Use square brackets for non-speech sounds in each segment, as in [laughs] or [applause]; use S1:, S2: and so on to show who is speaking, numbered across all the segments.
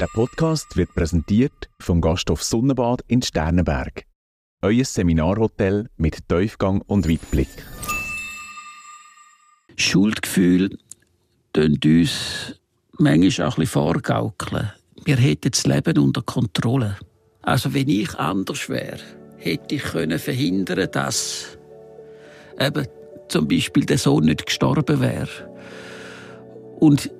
S1: Der Podcast wird präsentiert vom Gasthof Sonnenbad in Sternenberg. Euer Seminarhotel mit Tiefgang und Weitblick.
S2: Schuldgefühl tun uns manchmal auch ein bisschen vorgaukeln. Wir hätten das Leben unter Kontrolle. Also wenn ich anders wäre, hätte ich können verhindern, dass eben zum Beispiel der Sohn nicht gestorben wäre. Und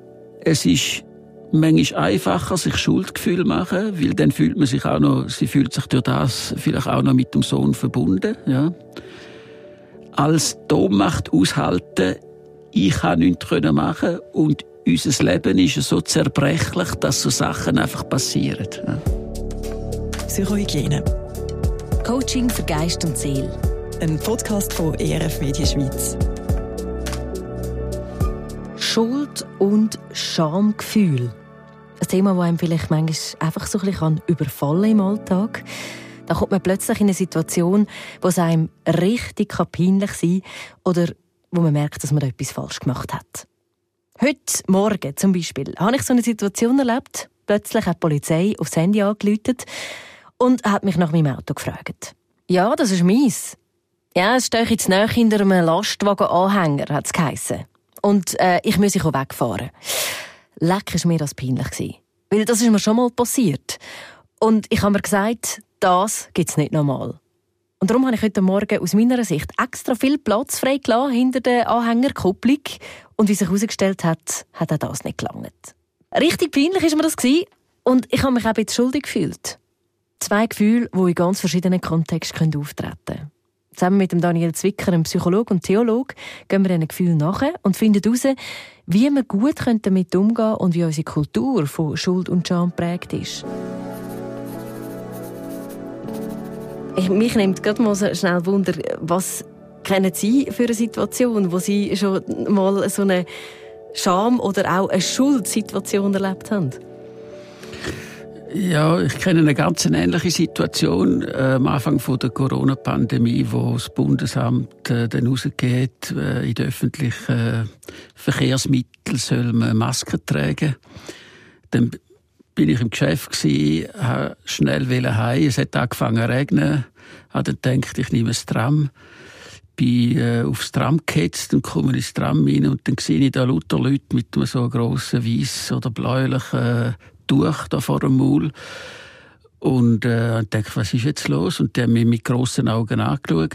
S2: es ist manchmal einfacher, sich Schuldgefühl machen, weil dann fühlt man sich auch noch, sie fühlt sich durch das vielleicht auch noch mit dem Sohn verbunden, ja. Als die Ohnmacht aushalten, ich kann nichts machen und unser Leben ist so zerbrechlich, dass so Sachen einfach passieren. Ja.
S3: Psychohygiene.
S4: Coaching für Geist und Seele.
S3: Ein Podcast von ERF Media Schweiz.
S4: Schuld und Schamgefühl. Ein Thema, das einem vielleicht manchmal einfach so ein bisschen überfallen im Alltag. Da kommt man plötzlich in eine Situation, wo es einem richtig peinlich sein kann oder wo man merkt, dass man etwas falsch gemacht hat. Heute Morgen zum Beispiel habe ich so eine Situation erlebt. Plötzlich hat die Polizei aufs Handy angerufen und hat mich nach meinem Auto gefragt. Ja, das ist meins. Ja, es stehe jetzt näher hinter einem Lastwagen-Anhänger, hat es geheissen. Und äh, ich muss wegfahren. Leck war mir das peinlich. Weil das ist mir schon mal passiert. Und ich habe mir gesagt, das gibt es nicht nochmal. Und darum habe ich heute Morgen aus meiner Sicht extra viel Platz freigelassen hinter der Anhängerkupplung. Und wie sich herausgestellt hat, hat auch das nicht gelangt. Richtig peinlich war mir das. Und ich habe mich auch ein bisschen schuldig gefühlt. Zwei Gefühle, die in ganz verschiedenen Kontexten auftreten können. Zusammen mit dem Daniel Zwicker, einem Psychologe und Theologe, gehen wir diesen Gefühlen nach und finden heraus, wie wir gut damit umgehen können und wie unsere Kultur von Schuld und Scham prägt ist. Ich, mich nimmt gerade mal schnell Wunder, was kennen Sie für eine Situation, wo Sie schon mal so eine Scham oder auch eine Schuldsituation erlebt haben?
S2: Ja, ich kenne eine ganz ähnliche Situation äh, am Anfang von der Corona-Pandemie, wo das Bundesamt äh, dann rausgeht, äh, in den öffentlichen äh, Verkehrsmitteln soll man Masken tragen. Dann bin ich im Geschäft gsi, schnell heim. Es hat angefangen zu regnen. Habe dann gedacht, ich nehme das Tram. Bin äh, aufs Tram gehetzt und komme ins Tram rein und dann sehe ich da lauter Leute mit so grossen weiß oder bläulichen Tuch da vor dem Maul. Und äh, dachte, was ist jetzt los? Und der hat mich mit grossen Augen angeschaut.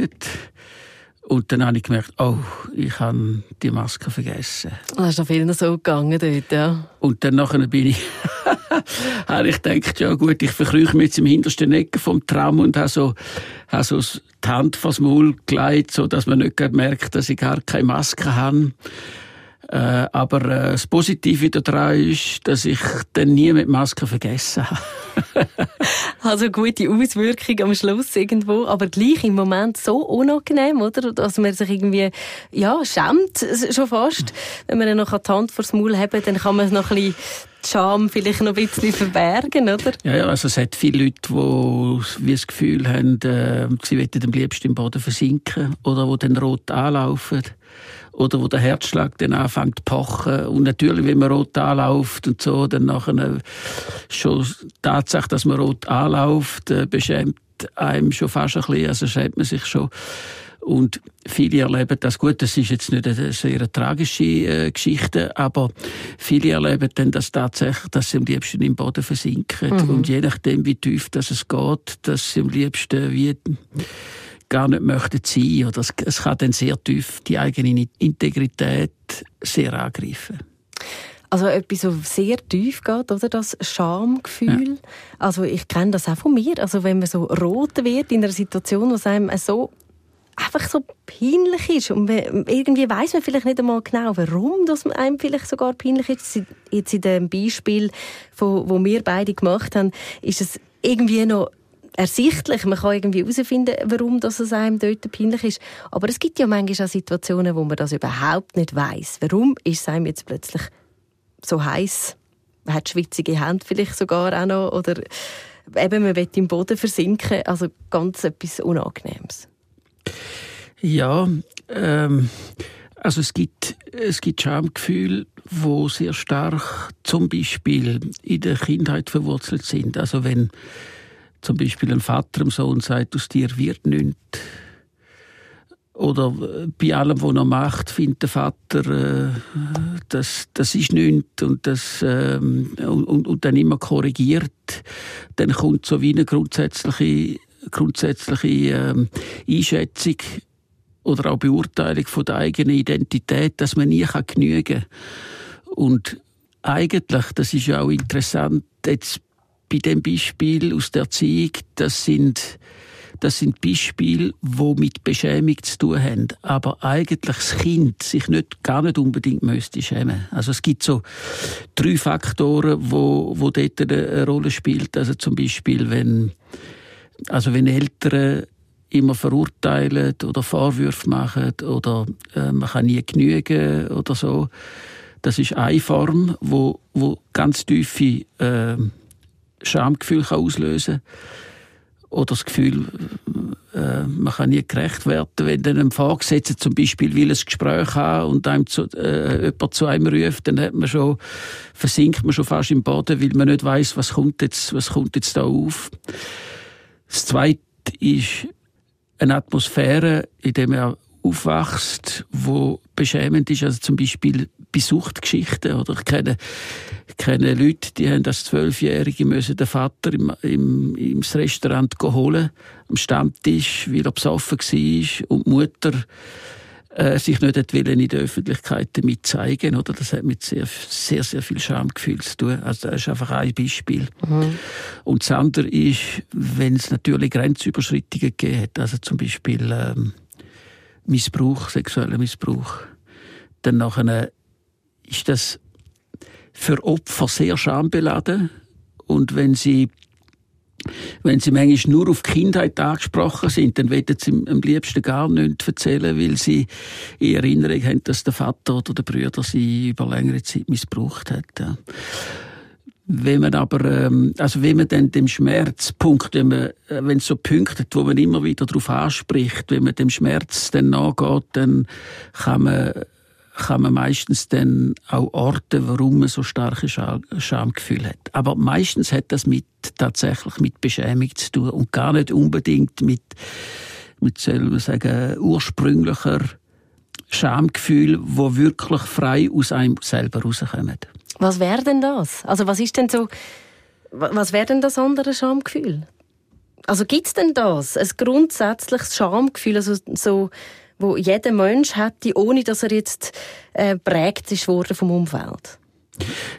S2: Und dann habe ich gemerkt, oh, ich habe die Maske vergessen.
S4: Das ist noch vielen so gegangen dort, ja.
S2: Und dann nachher bin ich, [laughs] habe ich gedacht, ja gut, ich verkrüche mich jetzt im hintersten Ecke vom Tram und habe so, habe so die Hand vors Maul gelegt, so dass man nicht merkt, dass ich gar keine Maske habe. Äh, aber äh, das Positive daran ist, dass ich dann nie mit Maske vergessen habe. [laughs]
S4: also gute Auswirkung am Schluss irgendwo, aber gleich im Moment so unangenehm, oder? Dass man sich irgendwie, ja, schämt schon fast. Wenn man noch die Hand vors Maul hat, dann kann man noch ein bisschen die Scham vielleicht noch ein bisschen verbergen, oder?
S2: Ja, ja, also es hat viele Leute, die das Gefühl haben, äh, sie möchten am liebsten im Boden versinken oder die dann rot anlaufen oder wo der Herzschlag dann anfängt zu pochen. Und natürlich, wenn man rot anläuft und so, dann nachher schon die Tatsache, dass man rot anläuft, äh, beschämt einem schon fast ein bisschen, also schämt man sich schon. Und viele erleben das gut. Das ist jetzt nicht eine sehr tragische äh, Geschichte, aber viele erleben dann das tatsächlich, dass sie am liebsten im Boden versinken. Mhm. Und je nachdem, wie tief das es geht, dass sie am liebsten wie gar nicht möchten sein oder es, kann dann sehr tief die eigene Integrität sehr angreifen.
S4: Also etwas, so sehr tief geht, oder? Das Schamgefühl. Ja. Also ich kenne das auch von mir. Also wenn man so rot wird in einer Situation, wo es einem so einfach so peinlich ist und irgendwie weiß man vielleicht nicht einmal genau, warum das einem vielleicht sogar peinlich ist. Jetzt in dem Beispiel, wo wir beide gemacht haben, ist es irgendwie noch ersichtlich. Man kann irgendwie herausfinden, warum das es einem dort peinlich ist. Aber es gibt ja manchmal auch Situationen, wo man das überhaupt nicht weiß. Warum ist es einem jetzt plötzlich so heiß? Man hat schwitzige Hände vielleicht sogar auch noch. Oder eben, man will im Boden versinken. Also ganz etwas Unangenehmes.
S2: Ja, ähm, Also es gibt, es gibt Schamgefühle, wo sehr stark zum Beispiel in der Kindheit verwurzelt sind. Also wenn zum Beispiel ein Vater dem Sohn sagt, aus dir wird nichts. Oder bei allem, was er macht, findet der Vater, äh, das, das ist nichts und, das, äh, und, und, dann immer korrigiert. Dann kommt so wie eine grundsätzliche, grundsätzliche äh, Einschätzung oder auch Beurteilung von der eigenen Identität, dass man nie kann genügen kann. Und eigentlich, das ist ja auch interessant, jetzt bei dem Beispiel aus der Erziehung, das sind, das sind Beispiele, die mit Beschämung zu tun haben. Aber eigentlich das Kind sich nicht, gar nicht unbedingt müsste schämen. Also es gibt so drei Faktoren, wo, wo dort eine Rolle spielen. Also zum Beispiel, wenn, also wenn Eltern immer verurteilen oder Vorwürfe machen oder äh, man kann nie genügen oder so. Das ist eine Form, wo, wo ganz tiefe äh, Schamgefühl kann auslösen oder das Gefühl, äh, man kann nie gerecht werden, wenn dann ein Vorgesetzter zum Beispiel will ein Gespräch haben und einem zu, äh, jemand zu einem ruft, dann hat man schon, versinkt man schon fast im Boden, weil man nicht weiß, was kommt jetzt, was kommt jetzt da auf. Das Zweite ist eine Atmosphäre, in der man aufwachst, wo beschämend ist, also zum Beispiel Besuchtgeschichten oder ich kenne, kenne Leute, die haben als Zwölfjährige müssen den Vater im, im, im Restaurant holen, am Stammtisch, weil er besoffen war und die Mutter äh, sich nicht wollen, in der Öffentlichkeit damit zeigen oder das hat mit sehr, sehr, sehr viel Schamgefühl zu tun. Also das ist einfach ein Beispiel. Mhm. Und das andere ist, wenn es natürlich Grenzüberschreitungen gegeben hat, also zum Beispiel ähm, Missbrauch, sexueller Missbrauch, dann nachher ist das für Opfer sehr schambeladen und wenn sie wenn sie manchmal nur auf die Kindheit angesprochen sind, dann wollen sie am liebsten gar nichts erzählen, weil sie in Erinnerung haben, dass der Vater oder der Brüder sie über längere Zeit missbraucht hat. Wenn man aber, ähm, also wenn man dann dem Schmerzpunkt, wenn man, äh, wenn es so Punkte wo man immer wieder darauf anspricht, wenn man dem Schmerz dann nachgeht, dann kann man kann man meistens dann auch orten, warum man so starke Schamgefühl hat. Aber meistens hat das mit, tatsächlich mit Beschämung zu tun und gar nicht unbedingt mit, mit soll man sagen, ursprünglicher Schamgefühl, wo wirklich frei aus einem selber rauskommen.
S4: Was wäre denn das? Also was ist denn so, was wäre denn das andere Schamgefühl? Also gibt es denn das? Ein grundsätzliches Schamgefühl, also so wo jeder Mensch hätte, ohne dass er jetzt äh, prägt ist worden vom Umfeld?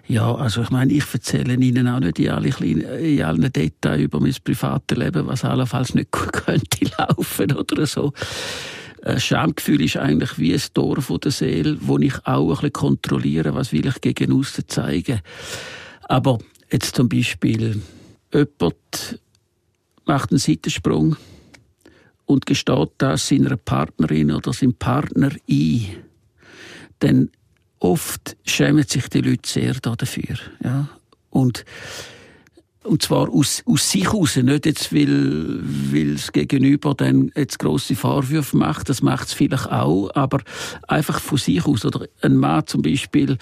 S2: Ja, also ich meine, ich erzähle Ihnen auch nicht in, alle kleinen, in allen Details über mein privates Leben, was allenfalls nicht [laughs] gut könnte laufen oder so. Ein Schamgefühl ist eigentlich wie ein Tor von der Seele, wo ich auch ein bisschen kontrolliere, was will ich gegen aussen zeigen. Aber jetzt zum Beispiel, jemand macht einen Seitensprung, und gesteht das seiner Partnerin oder seinem Partner ein, dann oft schämen sich die Leute sehr dafür. Ja? Und, und zwar aus, aus sich heraus, nicht jetzt, weil, weil das Gegenüber dann jetzt grosse Vorwürfe macht, das macht es vielleicht auch, aber einfach von sich aus. Oder ein Mann zum Beispiel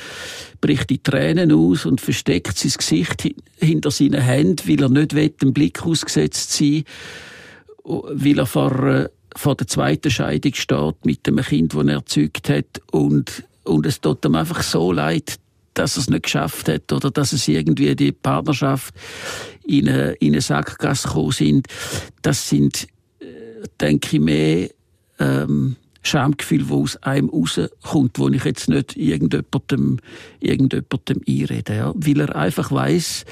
S2: bricht die Tränen aus und versteckt sein Gesicht hinter seinen Händen, weil er nicht will, dem Blick ausgesetzt sein will weil er vor, äh, vor der zweiten Scheidung steht mit dem Kind, das er erzeugt hat und, und es tut ihm einfach so leid, dass er es nicht geschafft hat oder dass es irgendwie die Partnerschaft in eine, in eine Sackgasse gekommen sind. Das sind, äh, denke ich, mehr ähm, Schamgefühl, das aus einem rauskommt, wo ich jetzt nicht irgendjemandem, irgendjemandem einrede. Ja. Weil er einfach weiß,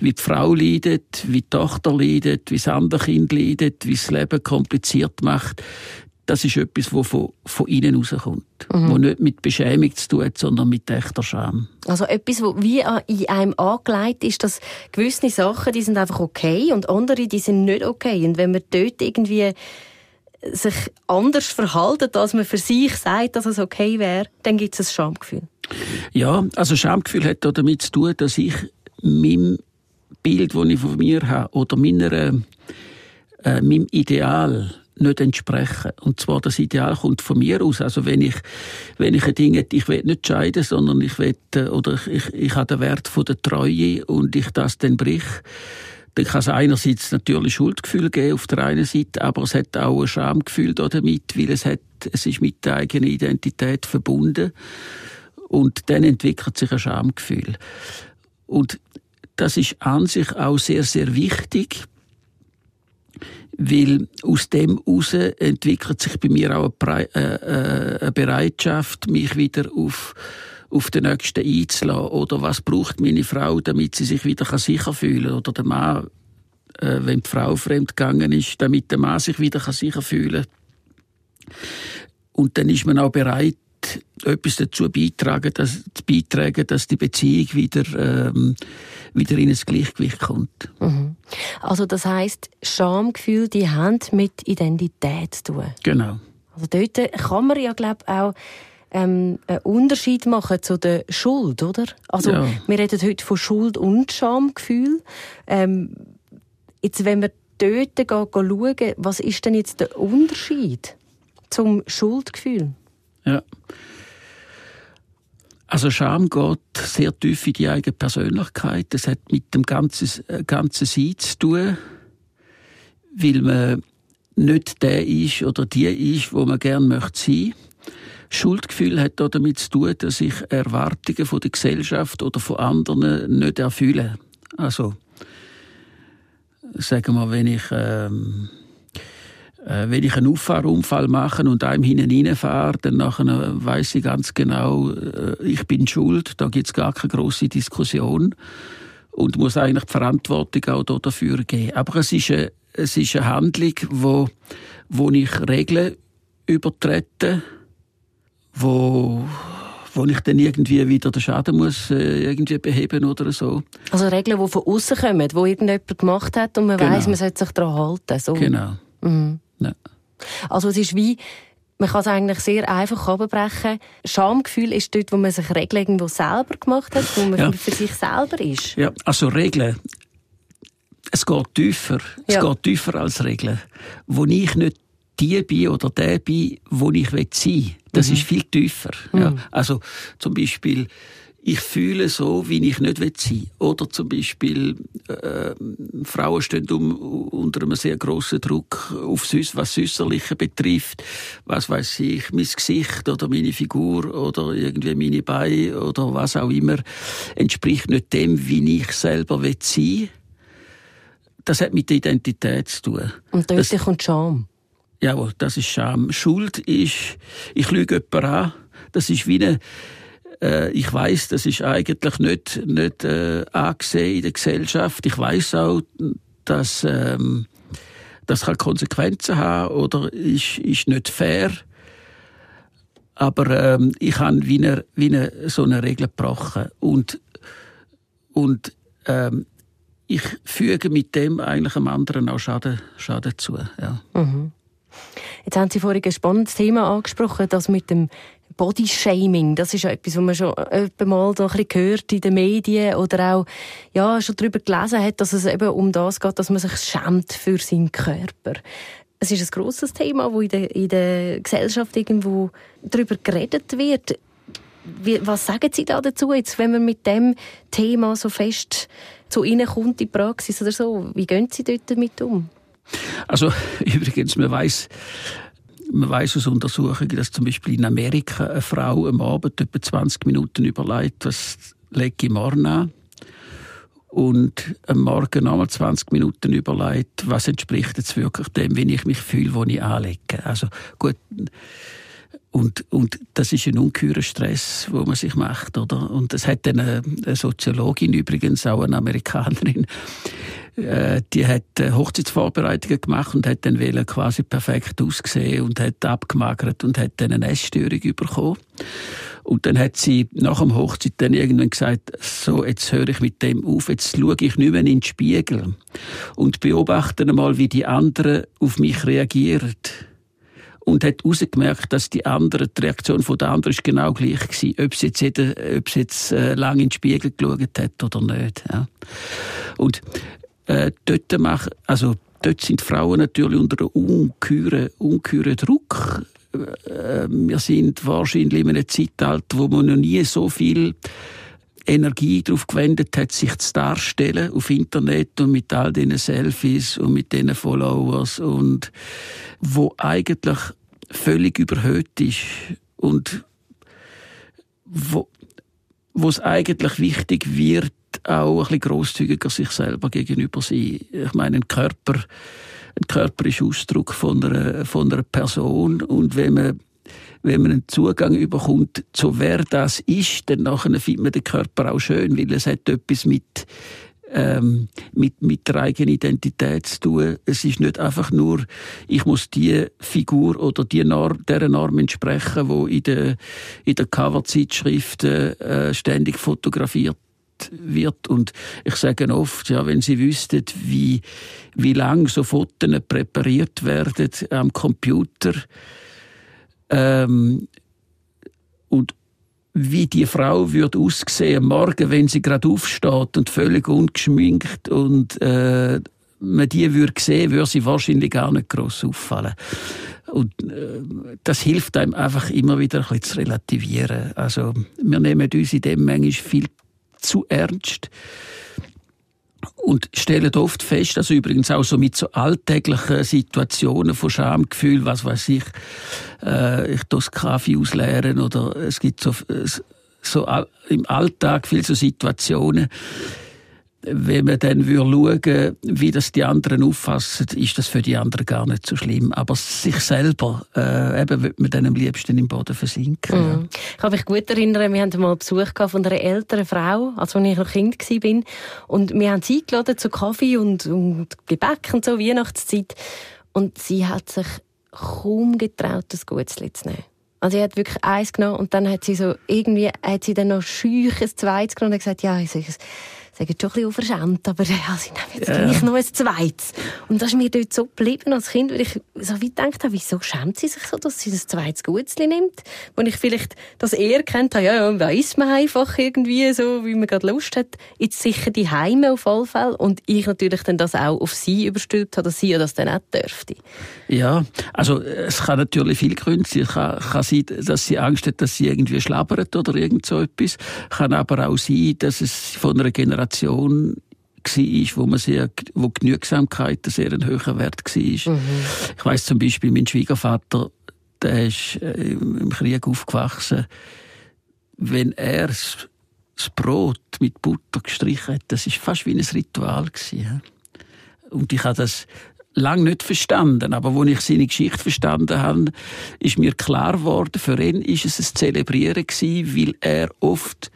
S2: wie die Frau leidet, wie die Tochter leidet, wie das andere Kind leidet, wie das Leben kompliziert macht. Das ist etwas, das von, von innen rauskommt. Mhm. Das nicht mit Beschämung zu tun hat, sondern mit echter Scham.
S4: Also etwas, was wie in einem angelegt ist, dass gewisse Sachen, die sind einfach okay und andere, die sind nicht okay. Und wenn man dort irgendwie sich anders verhalten, als man für sich sagt, dass es okay wäre, dann gibt es ein Schamgefühl.
S2: Ja, also Schamgefühl hat damit zu tun, dass ich meinem Bild, das ich von mir habe, oder meiner, äh, meinem Ideal nicht entsprechen. Und zwar das Ideal kommt von mir aus. Also wenn ich, wenn ich ein Ding hätte, ich will nicht scheiden, sondern ich will, oder ich, ich, ich habe den Wert von der Treue und ich das dann brich, dann kann es einerseits natürlich Schuldgefühl geben auf der einen Seite, aber es hat auch ein Schamgefühl damit, weil es hat, es ist mit der eigenen Identität verbunden und dann entwickelt sich ein Schamgefühl. Und das ist an sich auch sehr, sehr wichtig, weil aus dem heraus entwickelt sich bei mir auch eine, äh, äh, eine Bereitschaft, mich wieder auf auf den Nächsten einzulassen? Oder was braucht meine Frau, damit sie sich wieder sicher fühlen kann? Oder der Mann, äh, wenn die Frau fremd gegangen ist, damit der Mann sich wieder sicher fühlen kann. Und dann ist man auch bereit, etwas dazu beitragen, dass, zu beitragen, dass die Beziehung wieder, ähm, wieder in ein Gleichgewicht kommt.
S4: Mhm. Also das heißt, Schamgefühl, die haben mit Identität zu tun.
S2: Genau.
S4: Also dort kann man ja, glaube auch ähm, einen Unterschied machen zu der Schuld, oder? Also ja. wir reden heute von Schuld und Schamgefühl. Ähm, jetzt, wenn wir dort gehen, gehen schauen, was ist denn jetzt der Unterschied zum Schuldgefühl?
S2: Ja. Also Scham geht sehr tief in die eigene Persönlichkeit. Das hat mit dem ganzen, äh, ganzen Sein zu tun, weil man nicht der ist oder die ist, wo man gerne möchte sein. Schuldgefühl hat auch damit zu tun, dass ich Erwartungen von der Gesellschaft oder von anderen nicht erfülle. Also, sagen wir, wenn ich ähm, äh, wenn ich einen Auffahrunfall mache und einem hinten reinfahre, dann nachher weiss ich ganz genau, äh, ich bin schuld, da gibt es gar keine grosse Diskussion und muss eigentlich die Verantwortung auch dafür geben. Aber es ist eine, es ist eine Handlung, wo, wo ich Regeln übertrete, wo wo ich dann irgendwie wieder den Schaden muss äh, irgendwie beheben oder so.
S4: Also Regeln, die von außen kommen, die irgendjemand gemacht hat und man genau. weiß, man sollte sich daran halten. So.
S2: Genau. Mhm. Ja.
S4: Also es ist wie, man kann es eigentlich sehr einfach abbrechen. Schamgefühl ist dort, wo man sich Regeln irgendwo selber gemacht hat, wo man ja. für sich selber ist.
S2: Ja, also Regeln. Es geht tiefer. Es ja. geht tiefer als Regeln. Wo ich nicht die bin oder der bin, wo ich sein will. Das mhm. ist viel tiefer. Mhm. Ja. Also zum Beispiel ich fühle so, wie ich nicht sein will. Oder zum Beispiel, äh, Frauen stehen um, unter einem sehr grossen Druck, auf Süß, was Süßerliche betrifft. Was weiß ich, mein Gesicht oder meine Figur oder irgendwie meine Beine oder was auch immer, entspricht nicht dem, wie ich selber sein will. Das hat mit der Identität zu tun.
S4: Und dort das, kommt Scham.
S2: Ja, das ist Scham. Schuld ist, ich lüge jemanden an. Das ist wie eine, äh, ich weiß, das ist eigentlich nicht, nicht äh, angesehen in der Gesellschaft. Ich weiß auch, dass ähm, das kann Konsequenzen haben oder ist, ist nicht fair. Aber ähm, ich habe wie eine, wie eine, so eine Regel gebrochen. Und, und ähm, ich füge mit dem eigentlich einem anderen auch Schaden, Schaden zu. Ja. Mhm.
S4: Jetzt haben Sie vorhin ein spannendes Thema angesprochen, das mit dem Bodyshaming, das ist ja etwas, was man schon mal so gehört in den Medien oder auch ja, schon darüber gelesen hat, dass es eben um das geht, dass man sich schämt für seinen Körper. Es ist ein grosses Thema, wo in der, in der Gesellschaft irgendwo darüber geredet wird. Wie, was sagen Sie da dazu jetzt, wenn man mit dem Thema so fest zu Ihnen kommt, in die Praxis oder so? Wie gehen Sie dort damit um?
S2: Also [laughs] übrigens, man weiß man weiß aus Untersuchungen, dass zum Beispiel in Amerika eine Frau am Abend etwa 20 Minuten überlegt, was lege ich morgen an. Und am Morgen nochmal 20 Minuten überlegt, was entspricht jetzt wirklich dem, wie ich mich fühle, wo ich anlege. Also gut, und, und das ist ein ungeheurer Stress, wo man sich macht, oder? Und das hat eine, eine Soziologin übrigens, auch eine Amerikanerin, die hat äh, Hochzeitsvorbereitungen gemacht und hat dann quasi perfekt ausgesehen und hat abgemagert und hat dann eine Essstörung bekommen. Und dann hat sie nach dem Hochzeit dann irgendwann gesagt, so, jetzt höre ich mit dem auf, jetzt schaue ich nicht mehr in den Spiegel und beobachte einmal, wie die anderen auf mich reagieren und hat herausgemerkt, dass die andere, die Reaktion von der anderen ist genau gleich war, ob sie jetzt, jeder, ob sie jetzt äh, lange in den Spiegel geschaut hat oder nicht. Ja. Und äh, dort mach, also dort sind Frauen natürlich unter einem ungeheuren, ungeheuren Druck. Äh, wir sind wahrscheinlich in einem Zeitalter, wo man noch nie so viel Energie darauf gewendet hat, sich zu darstellen auf Internet und mit all diesen Selfies und mit diesen Followers und wo eigentlich völlig überhöht ist und wo, wo es eigentlich wichtig wird, auch ein bisschen grosszügiger sich selber gegenüber sein. Ich meine, ein Körper, ein Körper ist Ausdruck von einer, von einer Person und wenn man wenn man einen Zugang überkommt, zu wer das ist, dann nachher findet man den Körper auch schön, weil es hat etwas mit ähm, mit, mit der eigenen Identität zu tun. Es ist nicht einfach nur, ich muss die Figur oder die Norm, der Norm entsprechen, wo in der, in der Coverzeitschriften äh, ständig fotografiert wird. Und ich sage oft, ja, wenn Sie wüssten, wie, wie lang so Fotos präpariert werden am Computer, ähm, und wie die Frau würde aussehen morgen, wenn sie gerade aufsteht und völlig ungeschminkt und äh, man die würde sehen, würde sie wahrscheinlich gar nicht groß auffallen. Und äh, das hilft einem einfach immer wieder ein bisschen zu relativieren. Also wir nehmen uns in dem manchmal viel zu ernst. Und stellen oft fest, also übrigens auch so mit so alltäglichen Situationen von Schamgefühl, was weiß ich, äh, ich das Kaffee ausleeren oder es gibt so, so im Alltag viele so Situationen, wenn man dann schauen wie das die anderen auffassen, ist das für die anderen gar nicht so schlimm. Aber sich selber, äh, eben, wird man dann am liebsten im Boden versinken. Mhm.
S4: Ja. Ich kann mich gut erinnern, wir hatten mal Besuch von einer älteren Frau, als ich noch Kind war. Und wir haben sie eingeladen zu Kaffee und, und Gebäck und so, Weihnachtszeit. Und sie hat sich kaum getraut, das Gutzli zu nehmen. Also sie hat wirklich eins genommen und dann hat sie so irgendwie, hat sie dann noch schüch ein zweites genommen und gesagt, ja, ich sage sagen schon ein bisschen unverschämt, aber ja, sie nehmen jetzt ja. gleich noch ein zweites. Und das ist mir dort so geblieben als Kind, weil ich so weit gedacht habe, wieso schämt sie sich so, dass sie das zweites Gutzli nimmt? Wo ich vielleicht das eher kennt habe, ja, ja, da isst man einfach irgendwie so, wie man gerade Lust hat. Jetzt sicher die Heime auf alle Fälle. Und ich natürlich dann das auch auf sie überstülpt habe, dass sie ja das dann auch dürfte.
S2: Ja, also es kann natürlich viele Gründe sein. Es kann, kann sein, dass sie Angst hat, dass sie irgendwie schlabbert oder irgend so etwas. Kann aber auch sein, dass es von einer Generation war, wo man sehr, wo Genügsamkeit ein sehr hoher Wert war. Mhm. Ich weiß zum Beispiel, mein Schwiegervater, der ist äh, im Krieg aufgewachsen. Wenn er das Brot mit Butter gestrichen hat, das ist fast wie ein Ritual gewesen. Und ich habe das lange nicht verstanden, aber als ich seine Geschichte verstanden habe, ist mir klar geworden, für ihn ist es ein Zelebrieren gewesen, weil er oft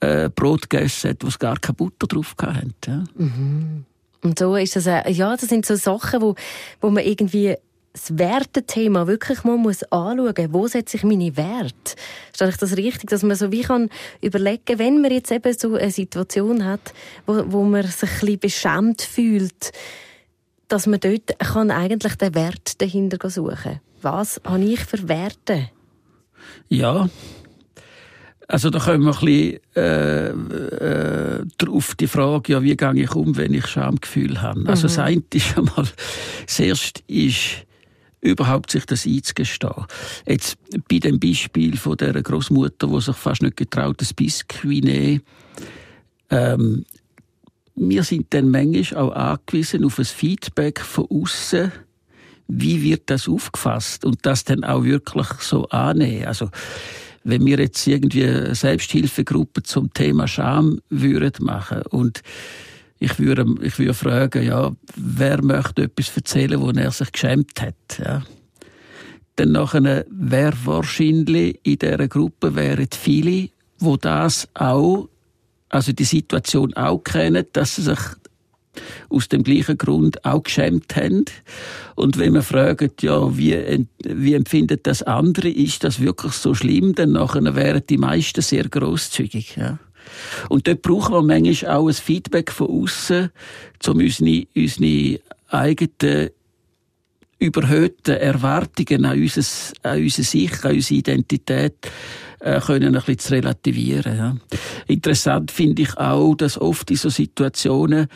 S2: äh, Brot gegessen hat, wo es gar keine Butter drauf hatte.
S4: Mhm. Und so ist das, äh, ja, das sind so Sachen, wo, wo man irgendwie das Wertethema wirklich mal muss anschauen. Wo setze ich meine Werte? Ist ich das richtig, dass man so wie kann überlegen, wenn man jetzt eben so eine Situation hat, wo, wo man sich ein bisschen beschämt fühlt, dass man dort kann eigentlich den Wert dahinter suchen Was habe ich für Werte?
S2: Ja, also da kommen wir ein bisschen äh, äh, auf die Frage, ja, wie gehe ich um, wenn ich Schamgefühl habe. Mhm. Also das eine ist einmal, das erste ist, überhaupt sich das einzugestehen. Jetzt bei dem Beispiel von der Großmutter, die sich fast nicht getraut, das Biskuit nehmen, ähm, wir sind dann manchmal auch angewiesen auf ein Feedback von außen, wie wird das aufgefasst und das dann auch wirklich so annehmen. Also wenn wir jetzt irgendwie Selbsthilfegruppen zum Thema Scham würden machen und ich würde, ich würde fragen, ja, wer möchte etwas erzählen, wo er sich geschämt hat, ja. Dann nachher wäre wahrscheinlich in dieser Gruppe wären viele, wo das auch, also die Situation auch kennen, dass sie sich aus dem gleichen Grund auch geschämt haben. Und wenn man fragt, ja, wie, wie empfindet das andere, ist das wirklich so schlimm, dann nachher wären die meisten sehr großzügig. Ja. Und dort brauchen wir manchmal auch ein Feedback von außen, um unsere, unsere eigenen überhöhten Erwartungen an, unser, an unsere Sicht, an unsere Identität äh, können ein bisschen zu relativieren. Ja. Interessant finde ich auch, dass oft in so Situationen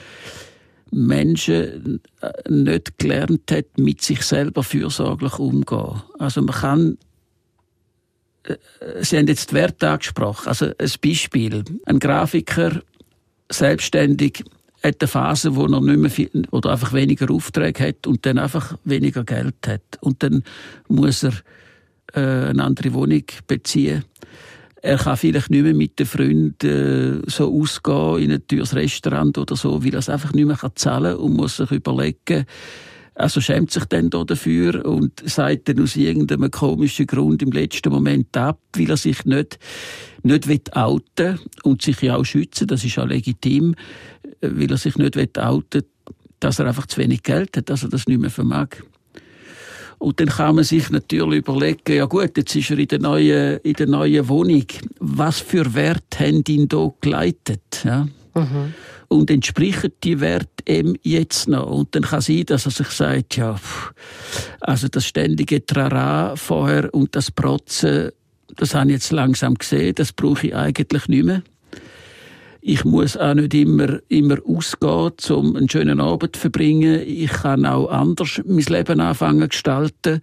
S2: Menschen äh, nicht gelernt hat, mit sich selber fürsorglich umzugehen. Also man kann äh, Sie haben jetzt die Werte angesprochen. Also ein Beispiel. Ein Grafiker, selbstständig, hat eine Phase, wo er nicht mehr viel, oder einfach weniger Aufträge hat und dann einfach weniger Geld hat. Und dann muss er äh, eine andere Wohnung beziehen. Er kann vielleicht nicht mehr mit den Freunden äh, so ausgehen in ein teures Restaurant oder so, weil er es einfach nicht mehr zahlen kann und muss sich überlegen, also schämt sich dann da dafür und sagt dann aus irgendeinem komischen Grund im letzten Moment ab, weil er sich nicht, nicht will outen und sich ja auch schützen, das ist auch legitim, weil er sich nicht will outen, dass er einfach zu wenig Geld hat, dass er das nicht mehr vermag. Und dann kann man sich natürlich überlegen, ja gut, jetzt ist er in der neuen, in der neuen Wohnung. Was für Wert haben ihn da geleitet? Ja? Mhm. Und entspricht die Wert ihm jetzt noch? Und dann kann sein, dass er sich sagt, ja, also das ständige Trara vorher und das Protzen, das habe ich jetzt langsam gesehen, das brauche ich eigentlich nicht mehr. Ich muss auch nicht immer, immer ausgehen, um einen schönen Abend zu verbringen. Ich kann auch anders mein Leben anfangen zu gestalten.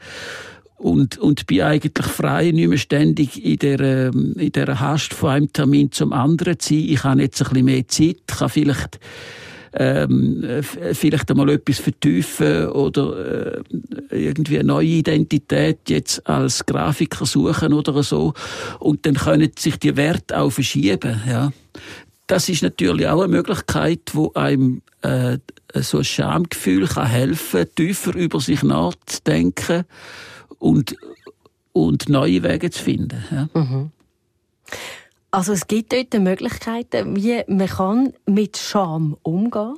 S2: Und, und bin eigentlich frei, nicht mehr ständig in der, in der Hast von einem Termin zum anderen zu sein. Ich habe jetzt ein bisschen mehr Zeit, kann vielleicht ähm, vielleicht einmal etwas vertiefen oder äh, irgendwie eine neue Identität jetzt als Grafiker suchen oder so. Und dann können sich die Werte auch verschieben. Ja das ist natürlich auch eine Möglichkeit, wo einem äh, so ein Schamgefühl kann helfen, tiefer über sich nachzudenken und und neue Wege zu finden. Ja. Mhm.
S4: Also es gibt dort Möglichkeiten, wie man kann mit Scham umgehen.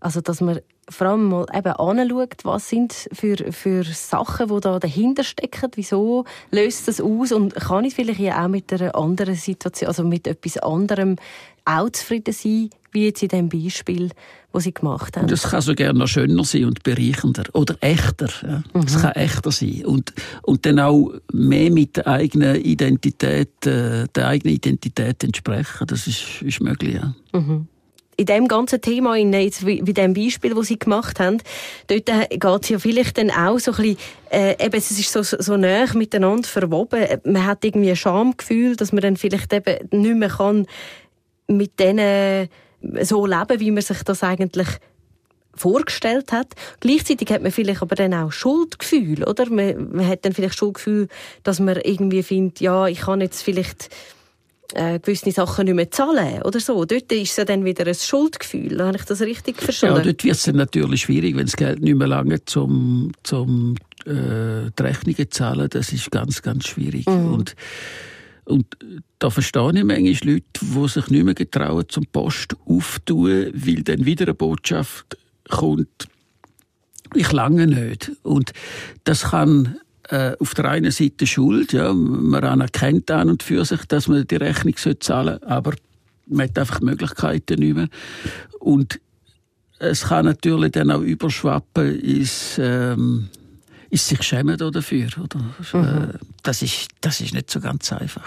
S4: Also dass man vor allem mal eben anschaut, was sind für, für Sachen, die da dahinter stecken, wieso löst das aus und kann ich vielleicht ja auch mit einer anderen Situation, also mit etwas anderem auch zufrieden sein, wie jetzt in dem Beispiel, das Sie gemacht haben.
S2: Das kann so gerne noch schöner sein und bereichender oder echter. Ja. Mhm. kann echter sein und, und dann auch mehr mit der eigenen Identität, äh, der eigenen Identität entsprechen. Das ist, ist möglich. Ja. Mhm
S4: in dem ganzen Thema, in jetzt wie, wie dem Beispiel, das Sie gemacht haben, dort äh, geht es ja vielleicht dann auch so ein bisschen, äh, eben, es ist so, so nah miteinander verwoben. Man hat irgendwie ein Schamgefühl, dass man dann vielleicht eben nicht mehr kann mit denen so leben, wie man sich das eigentlich vorgestellt hat. Gleichzeitig hat man vielleicht aber dann auch Schuldgefühl, oder? Man, man hat dann vielleicht Schuldgefühl, dass man irgendwie findet, ja, ich kann jetzt vielleicht äh, gewisse Sachen nicht mehr zahlen oder so. Dort ist es ja dann wieder ein Schuldgefühl. Habe ich das richtig verstanden?
S2: Ja, dort wird es dann natürlich schwierig, wenn das Geld nicht mehr lange zum, zum äh, die Rechnungen zahlen. Das ist ganz, ganz schwierig. Mhm. Und und da verstehe ich manchmal Leute, die sich nicht mehr getrauen, zum Post aufzutun, weil dann wieder eine Botschaft kommt, ich lange nicht. Und das kann äh, auf der einen Seite Schuld, ja, man anerkennt an und für sich, dass man die Rechnung zahlen sollte, aber man hat einfach die Möglichkeiten nicht mehr. Und es kann natürlich dann auch überschwappen ins, ähm, ist sich schämen dafür. Oder? Mhm. Das, ist, das ist nicht so ganz einfach.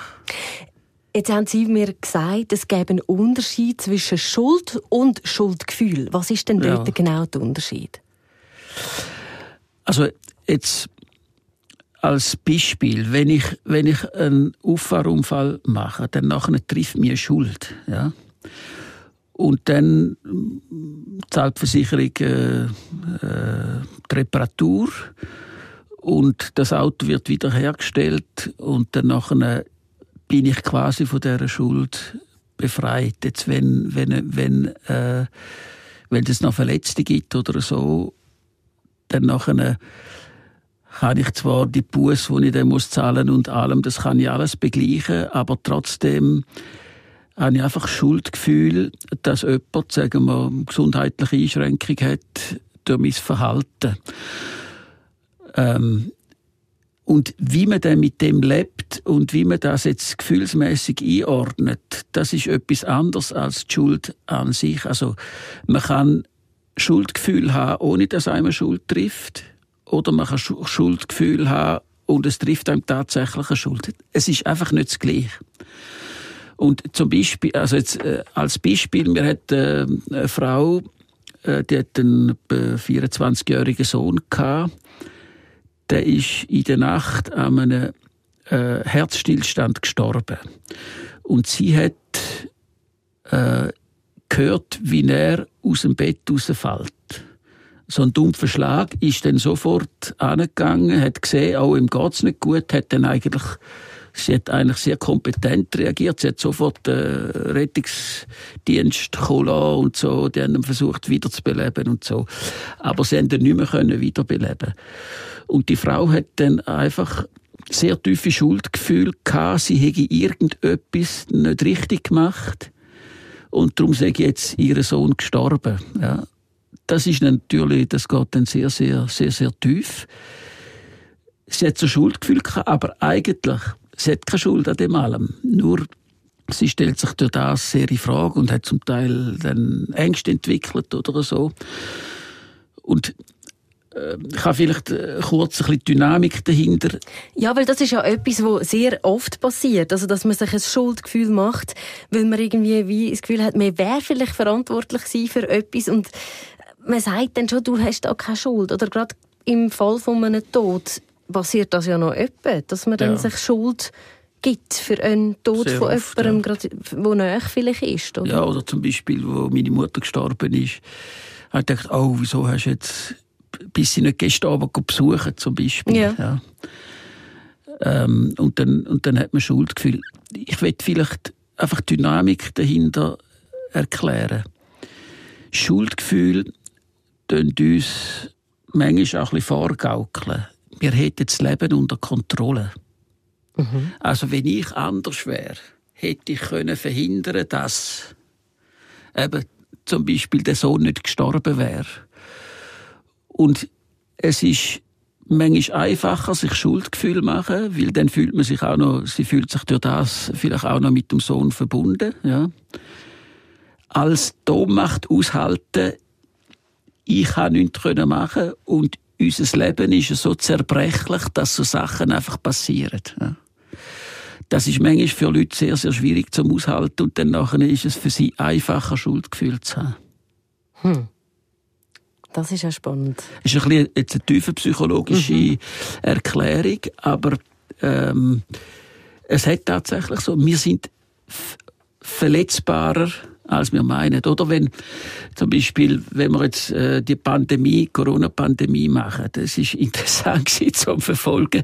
S4: Jetzt haben Sie mir gesagt, es gäbe einen Unterschied zwischen Schuld und Schuldgefühl. Was ist denn dort ja. genau der Unterschied?
S2: Also jetzt als Beispiel, wenn ich, wenn ich einen Auffahrunfall mache, dann nachher trifft mir Schuld. Ja? Und dann zahlt die Versicherung äh, äh, die Reparatur und das Auto wird wiederhergestellt und dann bin ich quasi von dieser Schuld befreit. Jetzt, wenn, wenn, wenn, äh, wenn es noch Verletzte gibt oder so, dann nachher kann ich zwar die Buß, die ich dann muss zahlen und allem, das kann ich alles begleichen, aber trotzdem habe ich einfach Schuldgefühl, dass jemand, sagen wir, gesundheitliche Einschränkung hat durch mein Verhalten. Ähm, und wie man dann mit dem lebt und wie man das jetzt gefühlsmäßig einordnet, das ist etwas anderes als die Schuld an sich. Also man kann Schuldgefühl haben, ohne dass einem Schuld trifft, oder man kann Schuldgefühl haben und es trifft einem tatsächlich eine Schuld. Es ist einfach nicht das Gleiche. Und zum Beispiel, also jetzt äh, als Beispiel, mir hat äh, eine Frau äh, die hat einen 24-jährigen Sohn gehabt. Der ist in der Nacht an einem äh, Herzstillstand gestorben. Und sie hat äh, gehört, wie er aus dem Bett rausfällt. So ein dumpfer Schlag ist dann sofort angegangen, hat gesehen, auch ihm geht's nicht gut, hat dann eigentlich Sie hat eigentlich sehr kompetent reagiert. Sie hat sofort äh, Rettungsdienst geholt und so. Die haben versucht, wiederzubeleben und so. Aber sie haben ihn nicht mehr können wiederbeleben. Und die Frau hat dann einfach sehr tiefe Schuldgefühl gehabt. Sie hätte irgendetwas nicht richtig gemacht. Und darum ich jetzt, ihr Sohn gestorben. Ja. Das ist natürlich, das geht dann sehr, sehr, sehr, sehr tief. Sie hat so Schuldgefühl gehabt, aber eigentlich Sie hat keine Schuld an dem allem. Nur sie stellt sich durch das sehr in Frage und hat zum Teil dann Ängste entwickelt oder so. Und äh, ich habe vielleicht äh, kurz ein bisschen Dynamik dahinter.
S4: Ja, weil das ist ja etwas, was sehr oft passiert. Also, dass man sich ein Schuldgefühl macht, weil man irgendwie wie das Gefühl hat, man wäre vielleicht verantwortlich für etwas und man sagt dann schon, du hast da keine Schuld. Oder gerade im Fall von einem Tod passiert das ja noch öppe, dass man dann sich Schuld gibt für einen Tod Sehr von oft, jemandem, ja. der nahe vielleicht ist.
S2: Oder? Ja, oder zum Beispiel, wo meine Mutter gestorben ist, habe ich gedacht, oh, wieso hast du jetzt bis sie nicht gestern Abend besuchen, zum Beispiel. Ja. ja. Ähm, und, dann, und dann hat man Schuldgefühl. Ich will vielleicht einfach die Dynamik dahinter erklären. Schuldgefühl uns manchmal auch ein bisschen vorgaukeln wir hätten das Leben unter Kontrolle. Mhm. Also wenn ich anders wäre, hätte ich können verhindern, dass eben zum Beispiel der Sohn nicht gestorben wäre. Und es ist manchmal einfacher, sich Schuldgefühl machen, weil dann fühlt man sich auch noch, sie fühlt sich durch das vielleicht auch noch mit dem Sohn verbunden, ja. Als die Ohnmacht aushalten, ich kann nichts machen und unser Leben ist so zerbrechlich, dass so Sachen einfach passieren. Ja. Das ist manchmal für Leute sehr, sehr schwierig zum Aushalten und dann nachher ist es für sie einfacher, Schuldgefühl zu haben. Hm.
S4: Das ist ja spannend.
S2: Das ist ein bisschen jetzt eine tiefe psychologische mhm. Erklärung, aber ähm, es hat tatsächlich so, wir sind verletzbarer als wir meinen. Oder wenn zum Beispiel, wenn wir jetzt äh, die Pandemie, Corona-Pandemie machen, das ist [laughs] interessant zu verfolgen,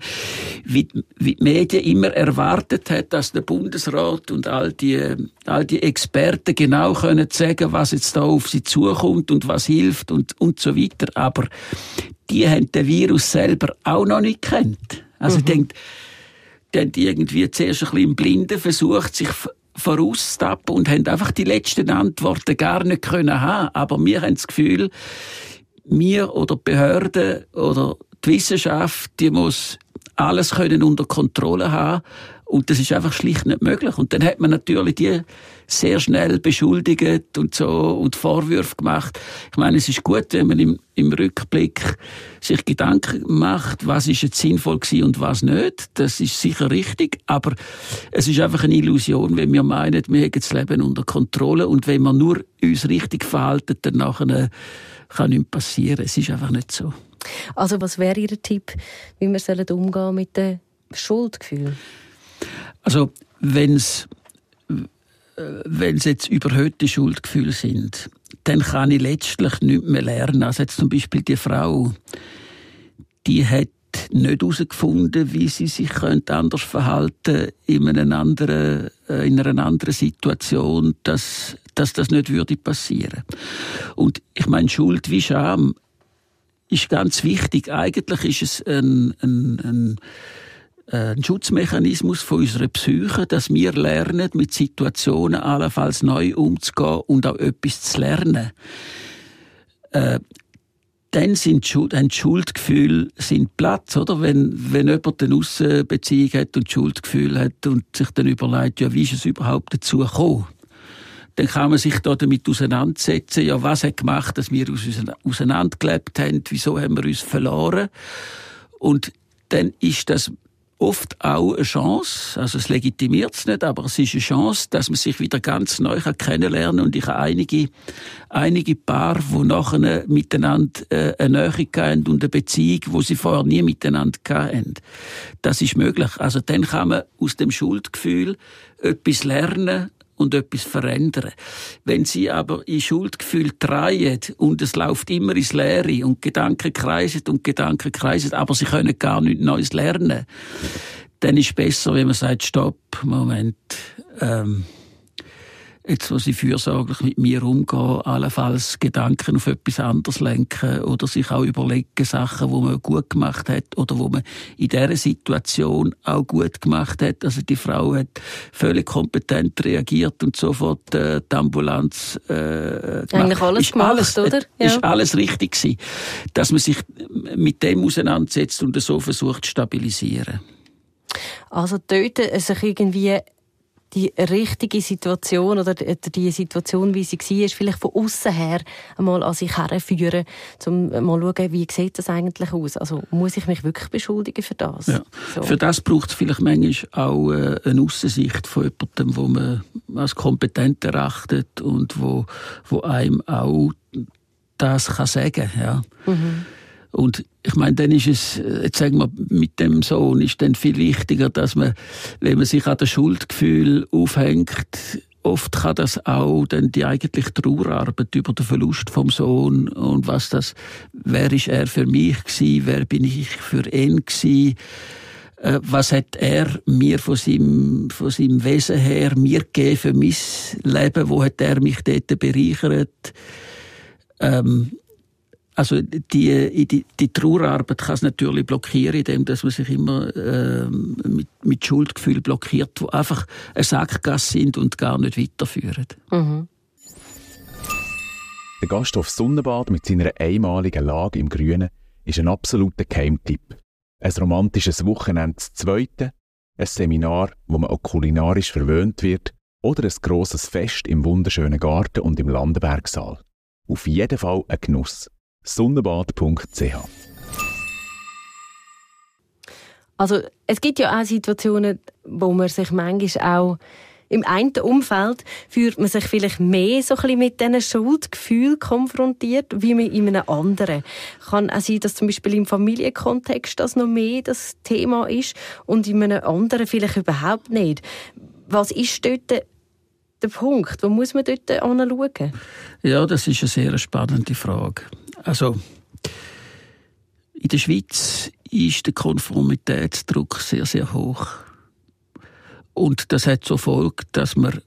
S2: wie, wie die Medien immer erwartet hat, dass der Bundesrat und all die, all die Experten genau können sagen, was jetzt da auf sie zukommt und was hilft und, und so weiter. Aber die haben den Virus selber auch noch nicht kennt. Also mhm. ich denke, die haben irgendwie zuerst ein bisschen im Blinden versucht, sich voraustappen und haben einfach die letzten Antworten gar nicht können haben. Aber wir haben das Gefühl, wir oder Behörden oder die Wissenschaft, die muss alles können unter Kontrolle haben und das ist einfach schlicht nicht möglich. Und dann hat man natürlich die sehr schnell beschuldigt und so und Vorwürfe gemacht. Ich meine, es ist gut, wenn man im, im Rückblick sich Gedanken macht, was ist jetzt sinnvoll gewesen und was nicht. Das ist sicher richtig, aber es ist einfach eine Illusion, wenn wir meinen, wir hätten das Leben unter Kontrolle und wenn wir nur uns richtig verhalten, dann nachher kann nichts passieren. Es ist einfach nicht so.
S4: Also was wäre Ihr Tipp, wie wir umgehen mit dem Schuldgefühl?
S2: Also wenn es wenn es jetzt überhöhte Schuldgefühle sind, dann kann ich letztlich nichts mehr lernen. Also jetzt zum Beispiel die Frau, die hat nicht herausgefunden, wie sie sich könnte anders verhalten in, einer anderen, äh, in einer anderen Situation, dass, dass das nicht würde passieren. Und ich meine, Schuld wie Scham ist ganz wichtig. Eigentlich ist es ein, ein, ein äh, ein Schutzmechanismus von unserer Psyche, dass wir lernen, mit Situationen allenfalls neu umzugehen und auch etwas zu lernen. Äh, dann sind Schuld, haben Schuldgefühle sind Platz, oder? Wenn, wenn jemand eine Aussenbeziehung hat und Schuldgefühl hat und sich dann überlegt, ja, wie ist es überhaupt dazu gekommen? Dann kann man sich da damit auseinandersetzen, ja, was hat gemacht, dass wir uns auseinandergelebt haben, wieso haben wir uns verloren? Und dann ist das oft auch eine Chance, also es legitimiert es nicht, aber es ist eine Chance, dass man sich wieder ganz neu kennenlernen kann und ich habe einige, einige Paar, die nachher miteinander äh, eine Nähe haben und eine Beziehung, wo sie vorher nie miteinander hatten. Das ist möglich. Also dann kann man aus dem Schuldgefühl etwas lernen und etwas verändern. Wenn sie aber in Schuldgefühl drehen und es läuft immer ins Leere und Gedanken kreisen und Gedanken kreisen, aber sie können gar nichts Neues lernen, dann ist es besser, wenn man sagt, stopp, Moment, ähm, jetzt wo sie fürsorglich mit mir umgehen, allenfalls Gedanken auf etwas anderes lenken oder sich auch überlegen, Sachen, wo man gut gemacht hat oder wo man in dieser Situation auch gut gemacht hat. Also die Frau hat völlig kompetent reagiert und sofort äh, die Ambulanz äh,
S4: Eigentlich alles ist gemacht, alles, oder?
S2: Ja. Ist alles richtig gewesen, dass man sich mit dem auseinandersetzt und so versucht zu stabilisieren.
S4: Also dort sich irgendwie die richtige Situation oder die Situation, wie sie war, vielleicht von außen her einmal an sich herführen, um mal zu schauen, wie sieht das eigentlich aus? Also muss ich mich wirklich beschuldigen für das?
S2: Ja. So. Für das braucht es vielleicht manchmal auch äh, eine Aussicht von jemandem, wo man als kompetent erachtet und wo, wo einem auch das kann sagen ja. Mhm. Und ich meine, dann ist es, jetzt sagen wir, mit dem Sohn ist dann viel wichtiger, dass man, wenn man sich an das Schuldgefühl aufhängt, oft kann das auch dann die eigentliche Trauerarbeit über den Verlust vom Sohn und was das, wer ist er für mich gewesen, wer bin ich für ihn gewesen, äh, was hat er mir von seinem, von seinem Wesen her mir gegeben für mein Leben, wo hat er mich dort bereichert, ähm, also die, die, die Trauerarbeit kann es natürlich blockieren, indem dass man sich immer äh, mit, mit Schuldgefühl blockiert, die einfach eine Sackgasse sind und gar nicht weiterführen. Mhm.
S1: Der Gasthof Sonnenbad mit seiner einmaligen Lage im Grünen ist ein absoluter Keimtipp. Ein romantisches Wochenende zu zweiten, ein Seminar, wo man auch kulinarisch verwöhnt wird, oder ein grosses Fest im wunderschönen Garten und im Landenbergsaal. Auf jeden Fall ein Genuss sonnenbad.ch.
S4: Also es gibt ja auch Situationen, wo man sich manchmal auch im einen Umfeld fühlt man sich vielleicht mehr so ein bisschen mit diesen Schuldgefühlen konfrontiert, wie man in einem anderen. Kann auch sein, dass zum Beispiel im Familienkontext das noch mehr das Thema ist und in einem anderen vielleicht überhaupt nicht. Was ist dort der Punkt? Wo muss man dort anschauen?
S2: Ja, das ist eine sehr spannende Frage. Also, in der Schweiz ist der Konformitätsdruck sehr, sehr hoch. Und das hat zur Folge, dass wir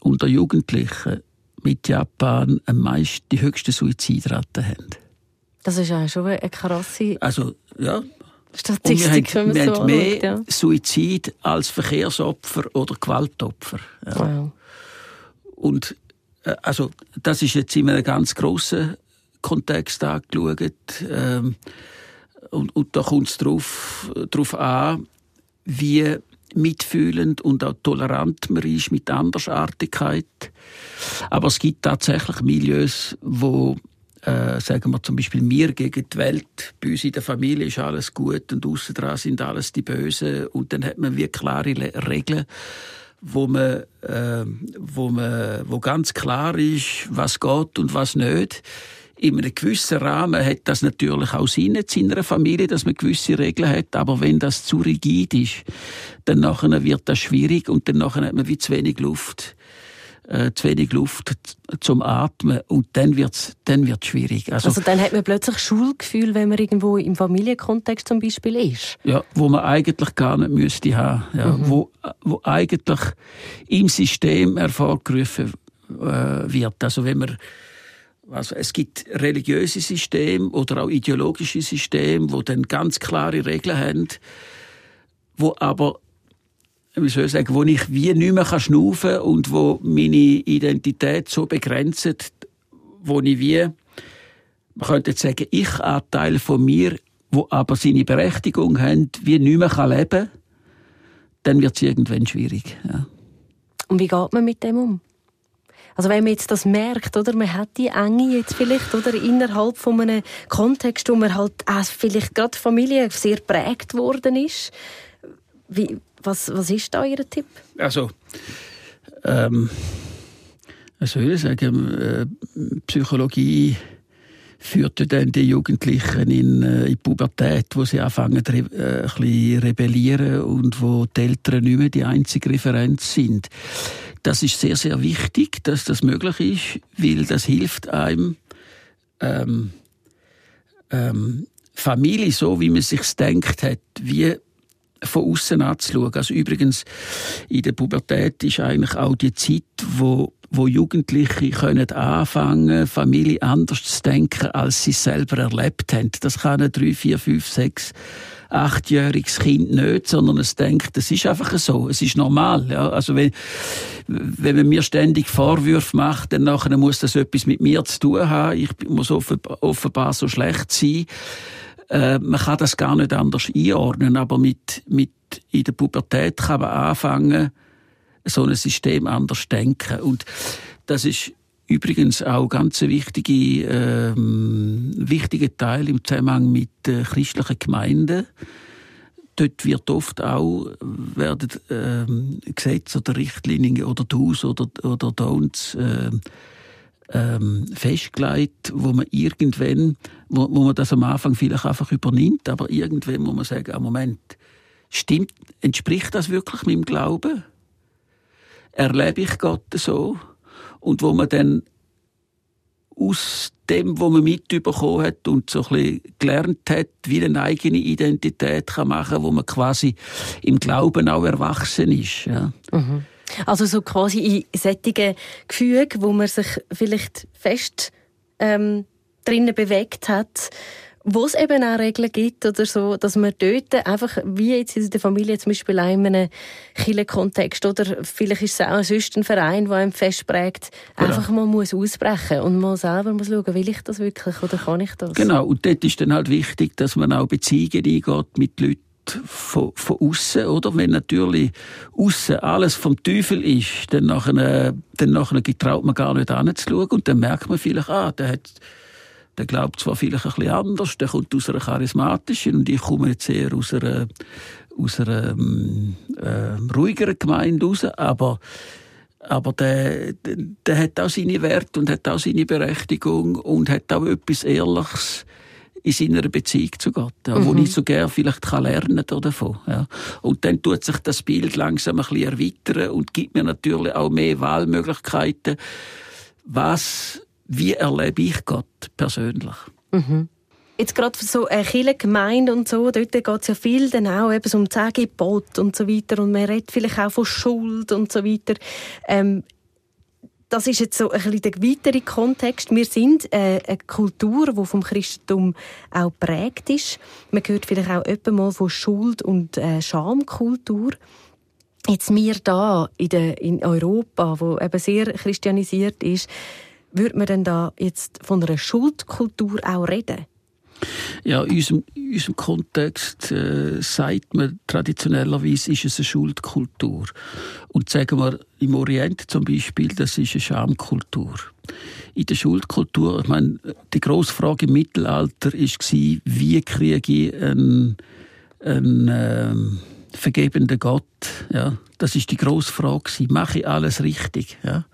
S2: unter Jugendlichen mit Japan am meisten die höchste Suizidrate haben.
S4: Das ist ja schon eine krasse
S2: also, ja.
S4: Statistik,
S2: Und wir haben, wir so haben mehr ja. Suizid als Verkehrsopfer oder Gewaltopfer. Ja. Wow. Und äh, also, das ist jetzt immer ein ganz grosser Kontext angeschaut. Ähm, und, und da kommt es darauf, darauf an, wie mitfühlend und auch tolerant man ist mit Andersartigkeit. Aber es gibt tatsächlich Milieus, wo äh, sagen wir zum Beispiel mir gegen die Welt, bei uns in der Familie ist alles gut und außen dran sind alles die Bösen und dann hat man wie klare Regeln, wo man, äh, wo man, wo ganz klar ist, was geht und was nicht in einem gewissen Rahmen hat das natürlich auch Sinn in seiner Familie, dass man gewisse Regeln hat. Aber wenn das zu rigid ist, dann nachher wird das schwierig und dann nachher hat man wie zu wenig Luft. Äh, zu wenig Luft zum Atmen und dann wird's dann wird's schwierig.
S4: Also, also dann hat man plötzlich Schulgefühl, wenn man irgendwo im Familienkontext zum Beispiel ist.
S2: Ja, wo man eigentlich gar nicht müsste haben, ja, mhm. wo, wo eigentlich im System hervorgerufen äh, wird. Also wenn man also es gibt religiöse Systeme oder auch ideologische Systeme, wo dann ganz klare Regeln haben, wo aber wie soll ich sagen, wo ich wie nicht mehr schnaufen kann und wo meine Identität so begrenzt, wo ich wie, man könnte jetzt sagen, Ich-Anteil von mir, wo aber seine Berechtigung haben, wie nicht mehr leben kann, dann wird es irgendwann schwierig. Ja.
S4: Und wie geht man mit dem um? Also wenn man jetzt das merkt, oder, man hat die Enge jetzt vielleicht, oder, innerhalb von einem Kontext, wo man halt auch vielleicht gerade Familie sehr prägt worden ist, Wie, was, was ist da Ihr Tipp?
S2: Also, ähm, was soll ich sagen? Äh, Psychologie führte dann die Jugendlichen in, äh, in Pubertät, wo sie anfangen äh, ein bisschen rebellieren und wo die Eltern nicht mehr die einzige Referenz sind. Das ist sehr, sehr wichtig, dass das möglich ist, weil das hilft einem, ähm, ähm, Familie so, wie man sich denkt hat, wie von außen anzuschauen. Also übrigens, in der Pubertät ist eigentlich auch die Zeit, wo wo Jugendliche können anfangen, Familie anders zu denken, als sie selber erlebt haben. Das kann ein drei, vier, fünf, sechs, achtjähriges Kind nicht, sondern es denkt, das ist einfach so, es ist normal. Ja? Also wenn, wenn man mir ständig Vorwürfe macht, dann nachher muss das etwas mit mir zu tun haben. Ich muss offenbar so schlecht sein. Äh, man kann das gar nicht anders einordnen, aber mit, mit in der Pubertät kann man anfangen, so ein System anders denken. Und das ist übrigens auch ganz ein wichtige, ähm, wichtiger Teil im Zusammenhang mit äh, christlichen Gemeinden. Dort wird oft auch werden ähm, Gesetze oder Richtlinien oder Do's oder, oder Don'ts ähm, ähm, festgelegt, wo man irgendwann, wo, wo man das am Anfang vielleicht einfach übernimmt, aber irgendwann muss man sagen, ah, Moment, stimmt, entspricht das wirklich meinem Glauben? Erlebe ich Gott so und wo man dann aus dem, was man mitbekommen hat und so ein bisschen gelernt hat, wie eine eigene Identität kann machen kann, wo man quasi im Glauben auch erwachsen ist. Ja.
S4: Mhm. Also so quasi in sättigen Gefügen, wo man sich vielleicht fest ähm, drinnen bewegt hat, wo es eben auch Regeln gibt oder so, dass man dort einfach, wie jetzt in der Familie zum Beispiel auch in einem Kontext oder vielleicht ist es auch sonst ein Verein, der einem festprägt, genau. einfach mal muss ausbrechen und mal selber muss schauen, will ich das wirklich oder kann ich das?
S2: Genau, und dort ist dann halt wichtig, dass man auch Beziehungen eingeht mit Leuten, von, von außen, oder? Wenn natürlich außen alles vom Teufel ist, dann nachher, dann nachher getraut man gar nicht anzuschauen und dann merkt man vielleicht, ah, der hat der glaubt zwar vielleicht ein bisschen anders, der kommt aus einer charismatischen und ich komme jetzt eher aus einer, aus einer ähm, äh, ruhigeren Gemeinde raus, aber aber der, der, der hat auch seine Werte und hat auch seine Berechtigung und hat auch etwas Ehrliches in seiner Beziehung zu Gott, ja, mhm. wo ich so gerne vielleicht kann lernen davon. Ja. Und dann tut sich das Bild langsam ein bisschen erweitern und gibt mir natürlich auch mehr Wahlmöglichkeiten, was wie erlebe ich Gott persönlich.
S4: Mhm. Jetzt gerade für so eine Kirchengemeinde und so, dort geht es ja viel dann auch eben so um zehn Gebote und so weiter und man redet vielleicht auch von Schuld und so weiter. Ähm, das ist jetzt so ein bisschen der weitere Kontext. Wir sind äh, eine Kultur, die vom Christentum auch prägt ist. Man hört vielleicht auch öppe mal von Schuld- und äh, Schamkultur. Jetzt wir da in, der, in Europa, wo eben sehr christianisiert ist, würde man denn da jetzt von einer Schuldkultur auch reden?
S2: Ja, in unserem, in unserem Kontext äh, sagt man traditionellerweise, ist es eine Schuldkultur. Und sagen wir im Orient zum Beispiel, das ist eine Schamkultur. In der Schuldkultur, ich meine, die grosse Frage im Mittelalter war, wie kriege ich einen, einen äh, vergebenden Gott? Ja, das ist die grosse Frage. Mache ich alles richtig? Ja?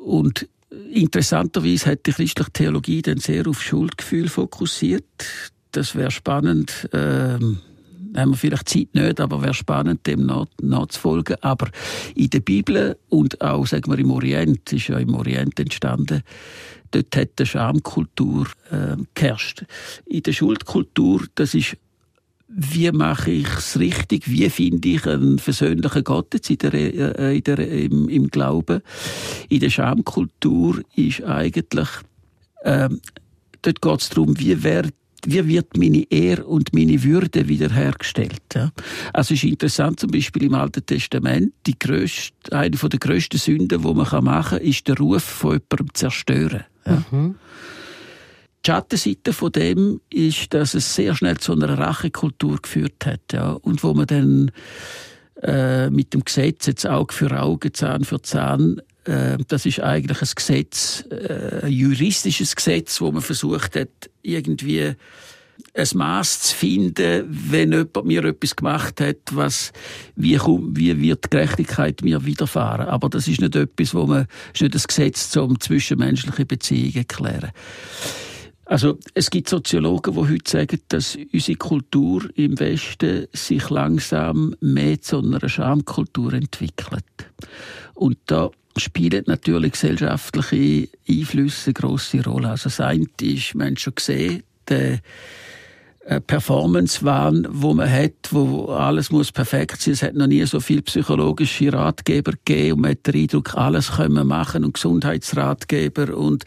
S2: Und interessanterweise hat die christliche Theologie dann sehr auf Schuldgefühl fokussiert. Das wäre spannend. Ähm, haben wir vielleicht Zeit nicht, aber wäre spannend, dem nach, nachzufolgen. Aber in der Bibel und auch, sagen wir, im Orient, ist ja im Orient entstanden, dort hat die Schamkultur äh, geherrscht. In der Schuldkultur, das ist wie mache ich es richtig? Wie finde ich einen versöhnlichen Gott in der, äh, in der, im, im Glauben? In der Schamkultur ist eigentlich, ähm, dort geht es darum, wie, wer, wie wird meine Ehre und meine Würde wiederhergestellt. Ja? Also es ist interessant, zum Beispiel im Alten Testament, die grösste, eine der grössten Sünden, die man machen kann, ist der Ruf von jemandem zerstören. Ja? Mhm. Die Schattenseite von dem ist, dass es sehr schnell zu einer Rachekultur geführt hat, ja, und wo man dann äh, mit dem Gesetz jetzt Auge für Auge, Zahn für Zahn, äh, das ist eigentlich ein Gesetz, äh, ein juristisches Gesetz, wo man versucht hat, irgendwie ein Maß zu finden, wenn jemand mir etwas gemacht hat, was, wie, wie wird Gerechtigkeit mir widerfahren. Aber das ist nicht etwas, wo man, ist nicht ein Gesetz, um zwischenmenschliche Beziehungen zu klären. Also, es gibt Soziologen, die heute sagen, dass unsere Kultur im Westen sich langsam mehr zu einer Schamkultur entwickelt. Und da spielen natürlich gesellschaftliche Einflüsse eine grosse Rolle. Also das eine ist, man hat schon gesehen, der äh, Performance-Wahn, wo man hat, wo alles muss perfekt sein. Es hat noch nie so viele psychologische Ratgeber gegeben und man hat den Eindruck, alles können wir machen und Gesundheitsratgeber und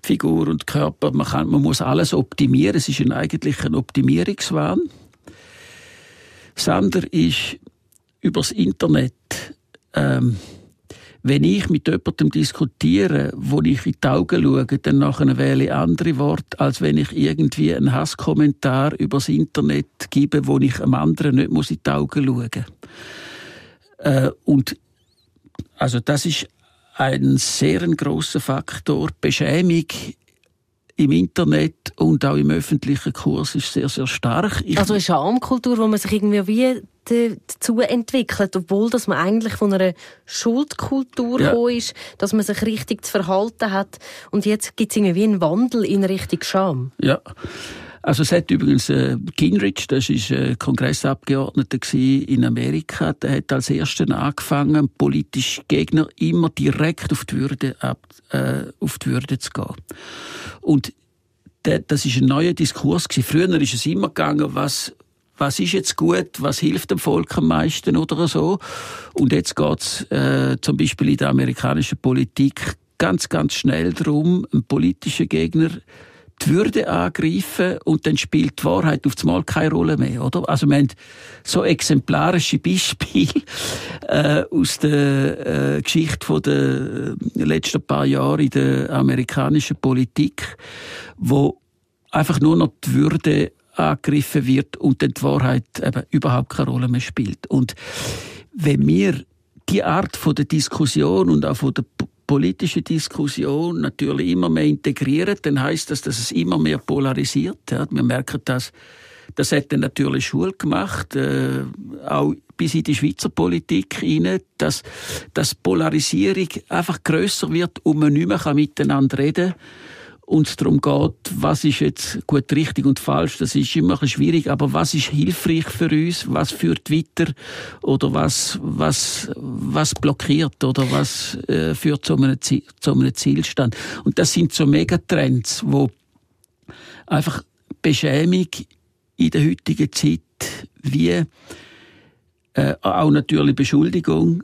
S2: Figur und Körper. Man, kann, man muss alles optimieren. Es ist ein, eigentlich ein Optimierungswahn. Das andere ist übers Internet. Ähm, wenn ich mit jemandem diskutiere, wo ich in die Augen schaue, dann nachher wähle ich andere Worte, als wenn ich irgendwie einen Hasskommentar übers Internet gebe, wo ich einem anderen nicht muss in die Augen schauen. Äh, und also das ist ein sehr großer Faktor. Beschämung im Internet und auch im öffentlichen Kurs ist sehr, sehr stark.
S4: Ich also eine Schamkultur, wo man sich irgendwie wie dazu entwickelt, obwohl dass man eigentlich von einer Schuldkultur ja. ist, dass man sich richtig zu verhalten hat und jetzt gibt es irgendwie einen Wandel in Richtung Scham.
S2: Ja. Also es hat übrigens äh, Gingrich, das ist äh, Kongressabgeordneter in Amerika, der hat als erster angefangen, politisch Gegner immer direkt auf die Würde, ab, äh, auf die Würde zu gehen. Und der, das ist ein neuer Diskurs gewesen. Früher ist es immer gegangen, was was ist jetzt gut, was hilft dem Volk am meisten oder so. Und jetzt geht's äh, zum Beispiel in der amerikanischen Politik ganz, ganz schnell darum, einen politischen Gegner die Würde angreifen und dann spielt die Wahrheit auf Mal keine Rolle mehr, oder? Also wir haben so exemplarische Beispiele [laughs] äh, aus der äh, Geschichte von der äh, letzten paar Jahre in der amerikanischen Politik, wo einfach nur noch die Würde angegriffen wird und dann die Wahrheit eben überhaupt keine Rolle mehr spielt. Und wenn wir die Art von der Diskussion und auch von der politische Diskussion natürlich immer mehr integrieren, dann heißt das, dass es immer mehr polarisiert. Ja. Wir merken das, das hat dann natürlich Schule gemacht, äh, auch bis in die Schweizer Politik hinein, dass, dass Polarisierung einfach größer wird und man nicht mehr miteinander reden kann und es darum geht, was ist jetzt gut, richtig und falsch, das ist immer ein schwierig, aber was ist hilfreich für uns, was führt weiter? Oder was, was, was blockiert? Oder was äh, führt zu einem, Ziel, zu einem Zielstand. Und das sind so Megatrends, wo einfach Beschämung in der heutigen Zeit wie äh, auch natürlich Beschuldigung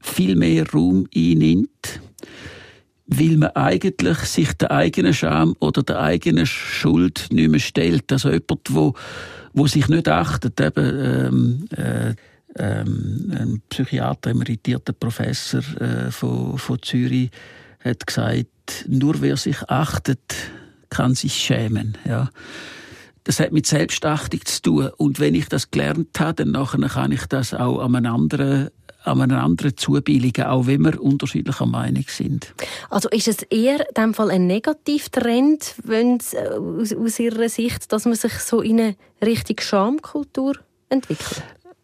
S2: viel mehr Raum einnimmt weil man eigentlich sich der eigenen Scham oder der eigenen Schuld nicht mehr stellt. Also jemand, wo, wo sich nicht achtet, eben, ähm, äh, ähm, ein Psychiater, emeritierter Professor äh, von, von Zürich, hat gesagt, nur wer sich achtet, kann sich schämen. Ja. Das hat mit Selbstachtung zu tun. Und wenn ich das gelernt habe, dann nachher kann ich das auch an einem anderen an einer anderen zubilligen, auch wenn wir unterschiedlicher Meinung sind.
S4: Also ist es eher in dem Fall ein Negativtrend, wenn äh, aus, aus Ihrer Sicht, dass man sich so in eine richtige Schamkultur entwickelt?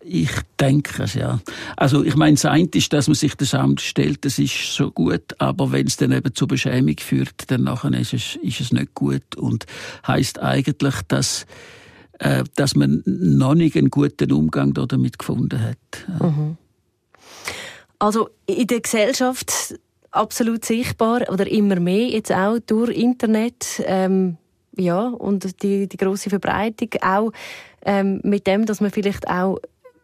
S2: Ich denke es, ja. Also, ich meine, das eine ist, dass man sich das Amt stellt, das ist schon gut, aber wenn es dann eben zur Beschämung führt, dann nachher ist es, ist es nicht gut und heißt eigentlich, dass, äh, dass man noch nicht einen guten Umgang damit gefunden hat. Mhm.
S4: Also in der Gesellschaft absolut sichtbar oder immer mehr jetzt auch durch Internet ähm, ja und die die große Verbreitung auch ähm, mit dem, dass man vielleicht auch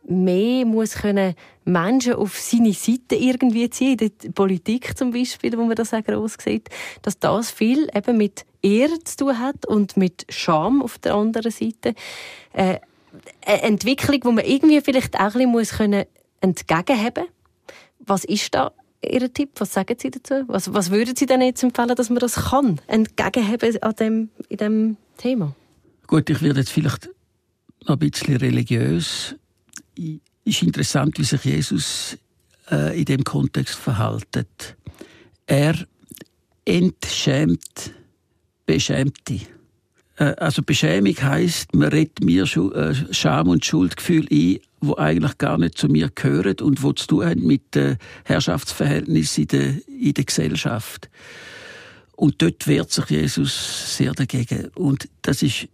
S4: mehr muss können Menschen auf seine Seite irgendwie ziehen, in der Politik zum Beispiel, wo man das auch gross sieht, dass das viel eben mit Ehre zu tun hat und mit Scham auf der anderen Seite. Äh, eine Entwicklung, wo man irgendwie vielleicht auch ein bisschen muss können entgegenhaben was ist da Ihr Tipp? Was sagen Sie dazu? Was, was würden Sie denn jetzt empfehlen, dass man das kann, entgegenheben an dem, in diesem Thema?
S2: Gut, ich werde jetzt vielleicht noch ein bisschen religiös. Es ist interessant, wie sich Jesus äh, in dem Kontext verhaltet. Er entschämt Beschämte. Äh, also Beschämung heißt, man redet mir äh, Scham und Schuldgefühl ein, wo eigentlich gar nicht zu mir gehören und wo zu tun haben mit den Herrschaftsverhältnissen in der, in der Gesellschaft. Und dort wehrt sich Jesus sehr dagegen. Und das ist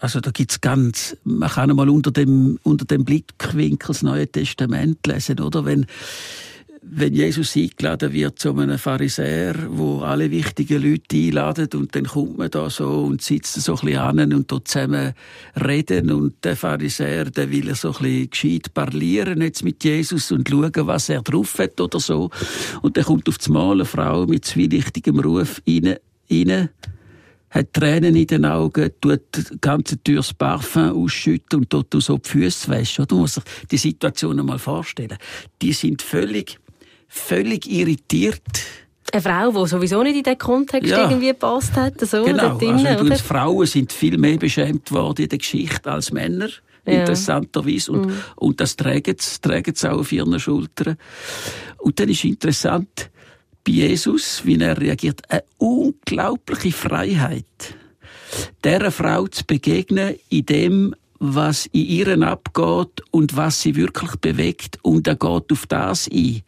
S2: also da gibt's ganz, man kann einmal unter dem, unter dem Blickwinkel das Neue Testament lesen, oder? Wenn, wenn Jesus eingeladen wird zu einem Pharisäer, wo alle wichtigen Leute einladen und dann kommt man da so und sitzt so ein bisschen an und dort zusammen reden und der Pharisäer, der will so ein bisschen gescheit parlieren jetzt mit Jesus und schauen, was er drauf hat oder so. Und dann kommt auf das Mal eine Frau mit zwielichtigem Ruf rein, rein hat Tränen in den Augen, tut die ganze Tür das Parfum ausschütten und dort so die Füße waschen. Du musst dir die Situation einmal vorstellen. Die sind völlig, völlig irritiert.
S4: Eine Frau, die sowieso nicht in den Kontext ja. irgendwie gepasst hat. So,
S2: genau, drinnen, also, oder? Frauen sind viel mehr beschämt worden in der Geschichte als Männer. Ja. Interessanterweise. Und, mhm. und das tragen sie, tragen sie auch auf ihren Schultern. Und dann ist interessant, bei Jesus, wie er reagiert, eine unglaubliche Freiheit, dieser Frau zu begegnen in dem, was in ihr abgeht und was sie wirklich bewegt und er geht auf das ein.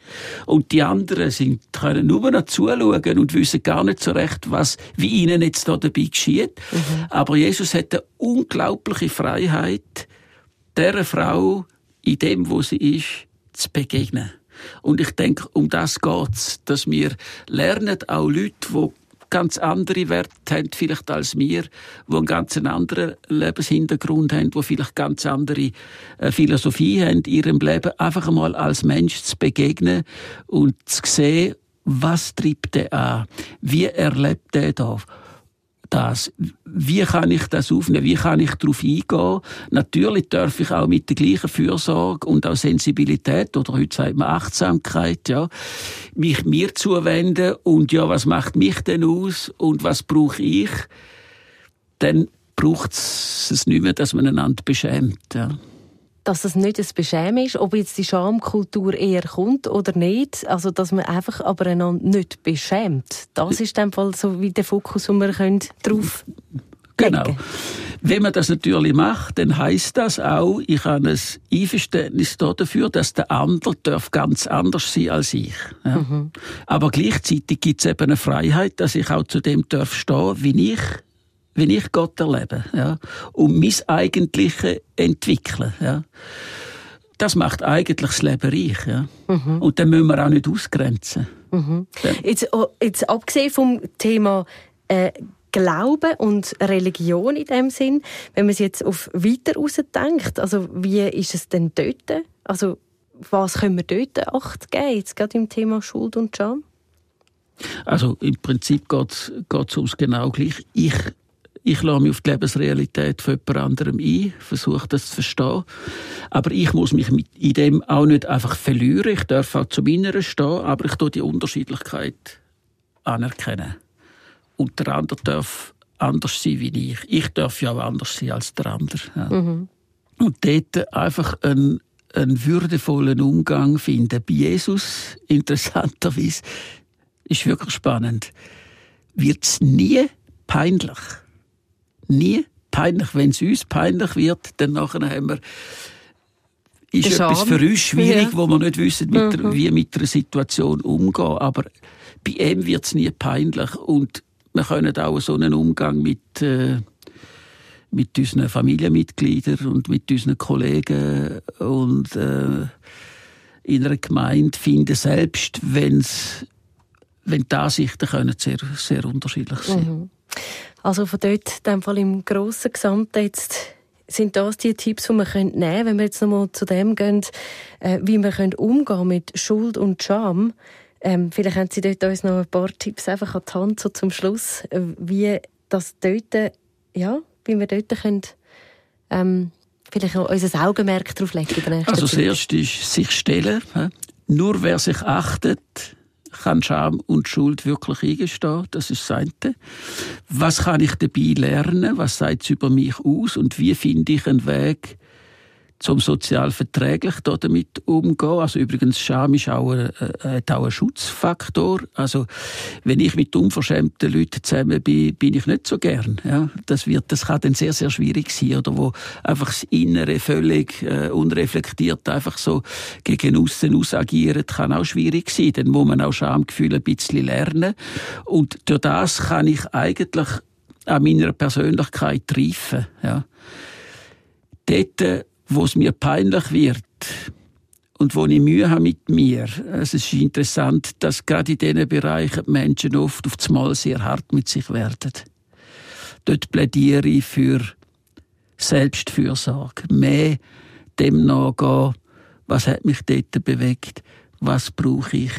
S2: Und die anderen sind, können nur noch zuschauen und wissen gar nicht so recht, was, wie ihnen jetzt da dabei geschieht. Mhm. Aber Jesus hat eine unglaubliche Freiheit, dieser Frau in dem, wo sie ist, zu begegnen. Und ich denke, um das geht's, dass wir lernen, auch Leute, die ganz andere Werte haben vielleicht als wir, die einen ganz anderen Lebenshintergrund haben, die vielleicht ganz andere äh, Philosophie haben ihrem Leben, einfach einmal als Mensch zu begegnen und zu sehen, was treibt er an? Wie erlebt er das? Wie kann ich das aufnehmen? Wie kann ich darauf eingehen? Natürlich darf ich auch mit der gleichen Fürsorge und auch Sensibilität oder heute sagt man Achtsamkeit, ja, mich mir zuwenden und ja, was macht mich denn aus und was brauche ich? Dann braucht es nicht mehr, dass man einander beschämt, ja
S4: dass es nicht ein Beschämen ist, ob jetzt die Schamkultur eher kommt oder nicht. Also, dass man einfach aber einander nicht beschämt. Das ist dann Fall so wie der Fokus, den wir drauf
S2: Genau. Wenn man das natürlich macht, dann heißt das auch, ich habe ein Einverständnis dafür, dass der andere darf ganz anders sein als ich. Ja. Mhm. Aber gleichzeitig gibt es eben eine Freiheit, dass ich auch zu dem darf stehen, wie ich wie ich Gott erlebe, ja, und mein Eigentliche entwickeln, ja. Das macht eigentlich das Leben reich, ja. Mhm. Und dann müssen wir auch nicht ausgrenzen.
S4: Mhm. Ja. Jetzt, oh, jetzt abgesehen vom Thema äh, Glauben und Religion in dem Sinn, wenn man es jetzt auf weiter denkt, also wie ist es denn dort? Also was können wir dort Acht geben, jetzt gerade im Thema Schuld und Scham?
S2: Also im Prinzip geht es ums genau gleich. Ich ich lasse mich auf die Lebensrealität von jemand anderem ein, versuche das zu verstehen. Aber ich muss mich in dem auch nicht einfach verlieren. Ich darf auch zu meiner stehen, aber ich tue die Unterschiedlichkeit anerkennen. Und der andere darf anders sein wie ich. Ich darf ja auch anders sein als der andere. Ja. Mhm. Und dort einfach einen, einen würdevollen Umgang finden. Bei Jesus, [laughs] interessanterweise, ist wirklich spannend, wird es nie peinlich nie peinlich. Wenn es uns peinlich wird, dann nachher haben wir ist etwas für uns schwierig, ja. wo wir nicht wissen, mit der, mhm. wie mit einer Situation umgehen. Aber bei ihm wird es nie peinlich. Und wir können auch so einen Umgang mit, äh, mit unseren Familienmitgliedern und mit unseren Kollegen und äh, in einer Gemeinde finden, selbst wenn's, wenn die Ansichten können sehr, sehr unterschiedlich sein mhm.
S4: Also von dort, in dem Fall im grossen Gesamten jetzt sind das die Tipps, die man nehmen können, wenn wir jetzt nochmal zu dem gehen, äh, wie wir können umgehen mit Schuld und Scham. Ähm, vielleicht haben Sie dort uns noch ein paar Tipps einfach an die Hand so zum Schluss, äh, wie das dort, ja, wie wir dort können, ähm, vielleicht auch unser Augenmerk darauf legen.
S2: Also das Erste ist sich stellen. Nur wer sich achtet, kann Scham und Schuld wirklich eingestehen. Das ist das eine. Was kann ich dabei lernen? Was sagt es über mich aus? Und wie finde ich einen Weg, zum sozial verträglich damit umgehen. Also übrigens, Scham ist auch ein, äh, auch ein Schutzfaktor. Also wenn ich mit unverschämten Leuten zusammen bin, bin ich nicht so gern. Ja, das wird, das kann dann sehr, sehr schwierig sein, oder wo einfach das Innere völlig äh, unreflektiert einfach so gegen außen ausagieren, kann auch schwierig sein. Dann muss man auch Schamgefühle ein bisschen lernen. Und durch das kann ich eigentlich an meiner Persönlichkeit reifen. Ja. Dort, wo es mir peinlich wird und wo ich Mühe habe mit mir. Es ist interessant, dass gerade in diesen Bereichen die Menschen oft auf das Mal sehr hart mit sich werden. Dort plädiere ich für Selbstfürsorge. Mehr dem nachgehen, was hat mich dort bewegt, was brauche ich,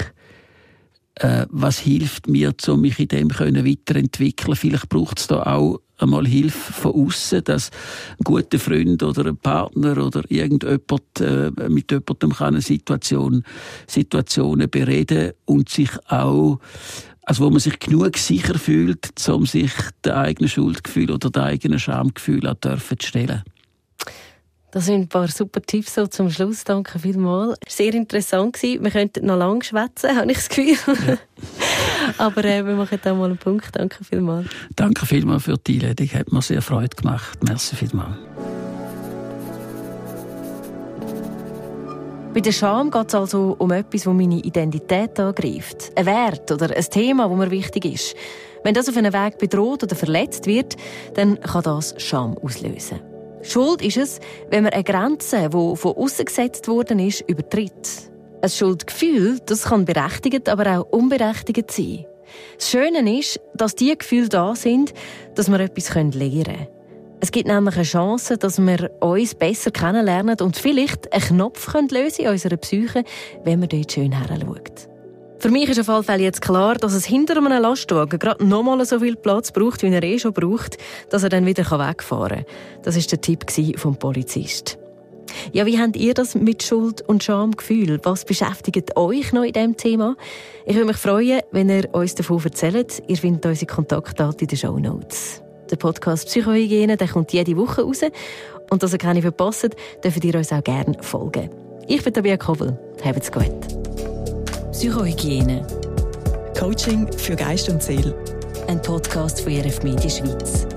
S2: äh, was hilft mir, um mich in dem können weiterentwickeln. Vielleicht braucht es da auch einmal Hilfe von außen, dass ein guter Freund oder ein Partner oder irgendjemand äh, mit jemandem kann eine Situation, Situationen bereden und sich auch also wo man sich genug sicher fühlt, um sich der eigenen Schuldgefühl oder der eigenen Schamgefühl auch zu stellen.
S4: Das sind ein paar super Tipps so zum Schluss. Danke vielmals. Sehr interessant gewesen. Wir könnten noch lange schwätzen, [laughs] habe ich das Gefühl. Ja. [laughs] [laughs] Aber äh, wir machen da mal einen Punkt. Danke vielmals.
S2: Danke vielmals für die Einladung. Hat mir sehr Freude gemacht. Merci vielmals.
S4: Bei der Scham geht es also um etwas, das meine Identität angreift. Ein Wert oder ein Thema, das mir wichtig ist. Wenn das auf einem Weg bedroht oder verletzt wird, dann kann das Scham auslösen. Schuld ist es, wenn man eine Grenze, die von außen gesetzt worden ist, übertritt. Ein Schuldgefühl, das kann berechtigt, aber auch unberechtigt sein. Das Schöne ist, dass diese Gefühle da sind, dass wir etwas lernen können. Es gibt nämlich eine Chance, dass wir uns besser kennenlernen und vielleicht einen Knopf lösen in unserer Psyche, wenn man dort schön heranschaut. Für mich ist auf jeden Fall jetzt klar, dass es hinter einem Lastwagen gerade nochmal so viel Platz braucht, wie er eh schon braucht, dass er dann wieder wegfahren kann. Das ist der Tipp vom Polizist. Ja, wie habt ihr das mit Schuld und Schamgefühl? Was beschäftigt euch noch in diesem Thema? Ich würde mich freuen, wenn ihr uns davon erzählt. Ihr findet unsere Kontaktdaten in den Show Notes. Der Podcast Psychohygiene der kommt jede Woche raus. Und dass ihr keine verpasst, dürft ihr uns auch gerne folgen. Ich bin Tabia Kobel. Habt's gut.
S3: Psychohygiene. Coaching für Geist und Seele.
S4: Ein Podcast von RF Media Schweiz.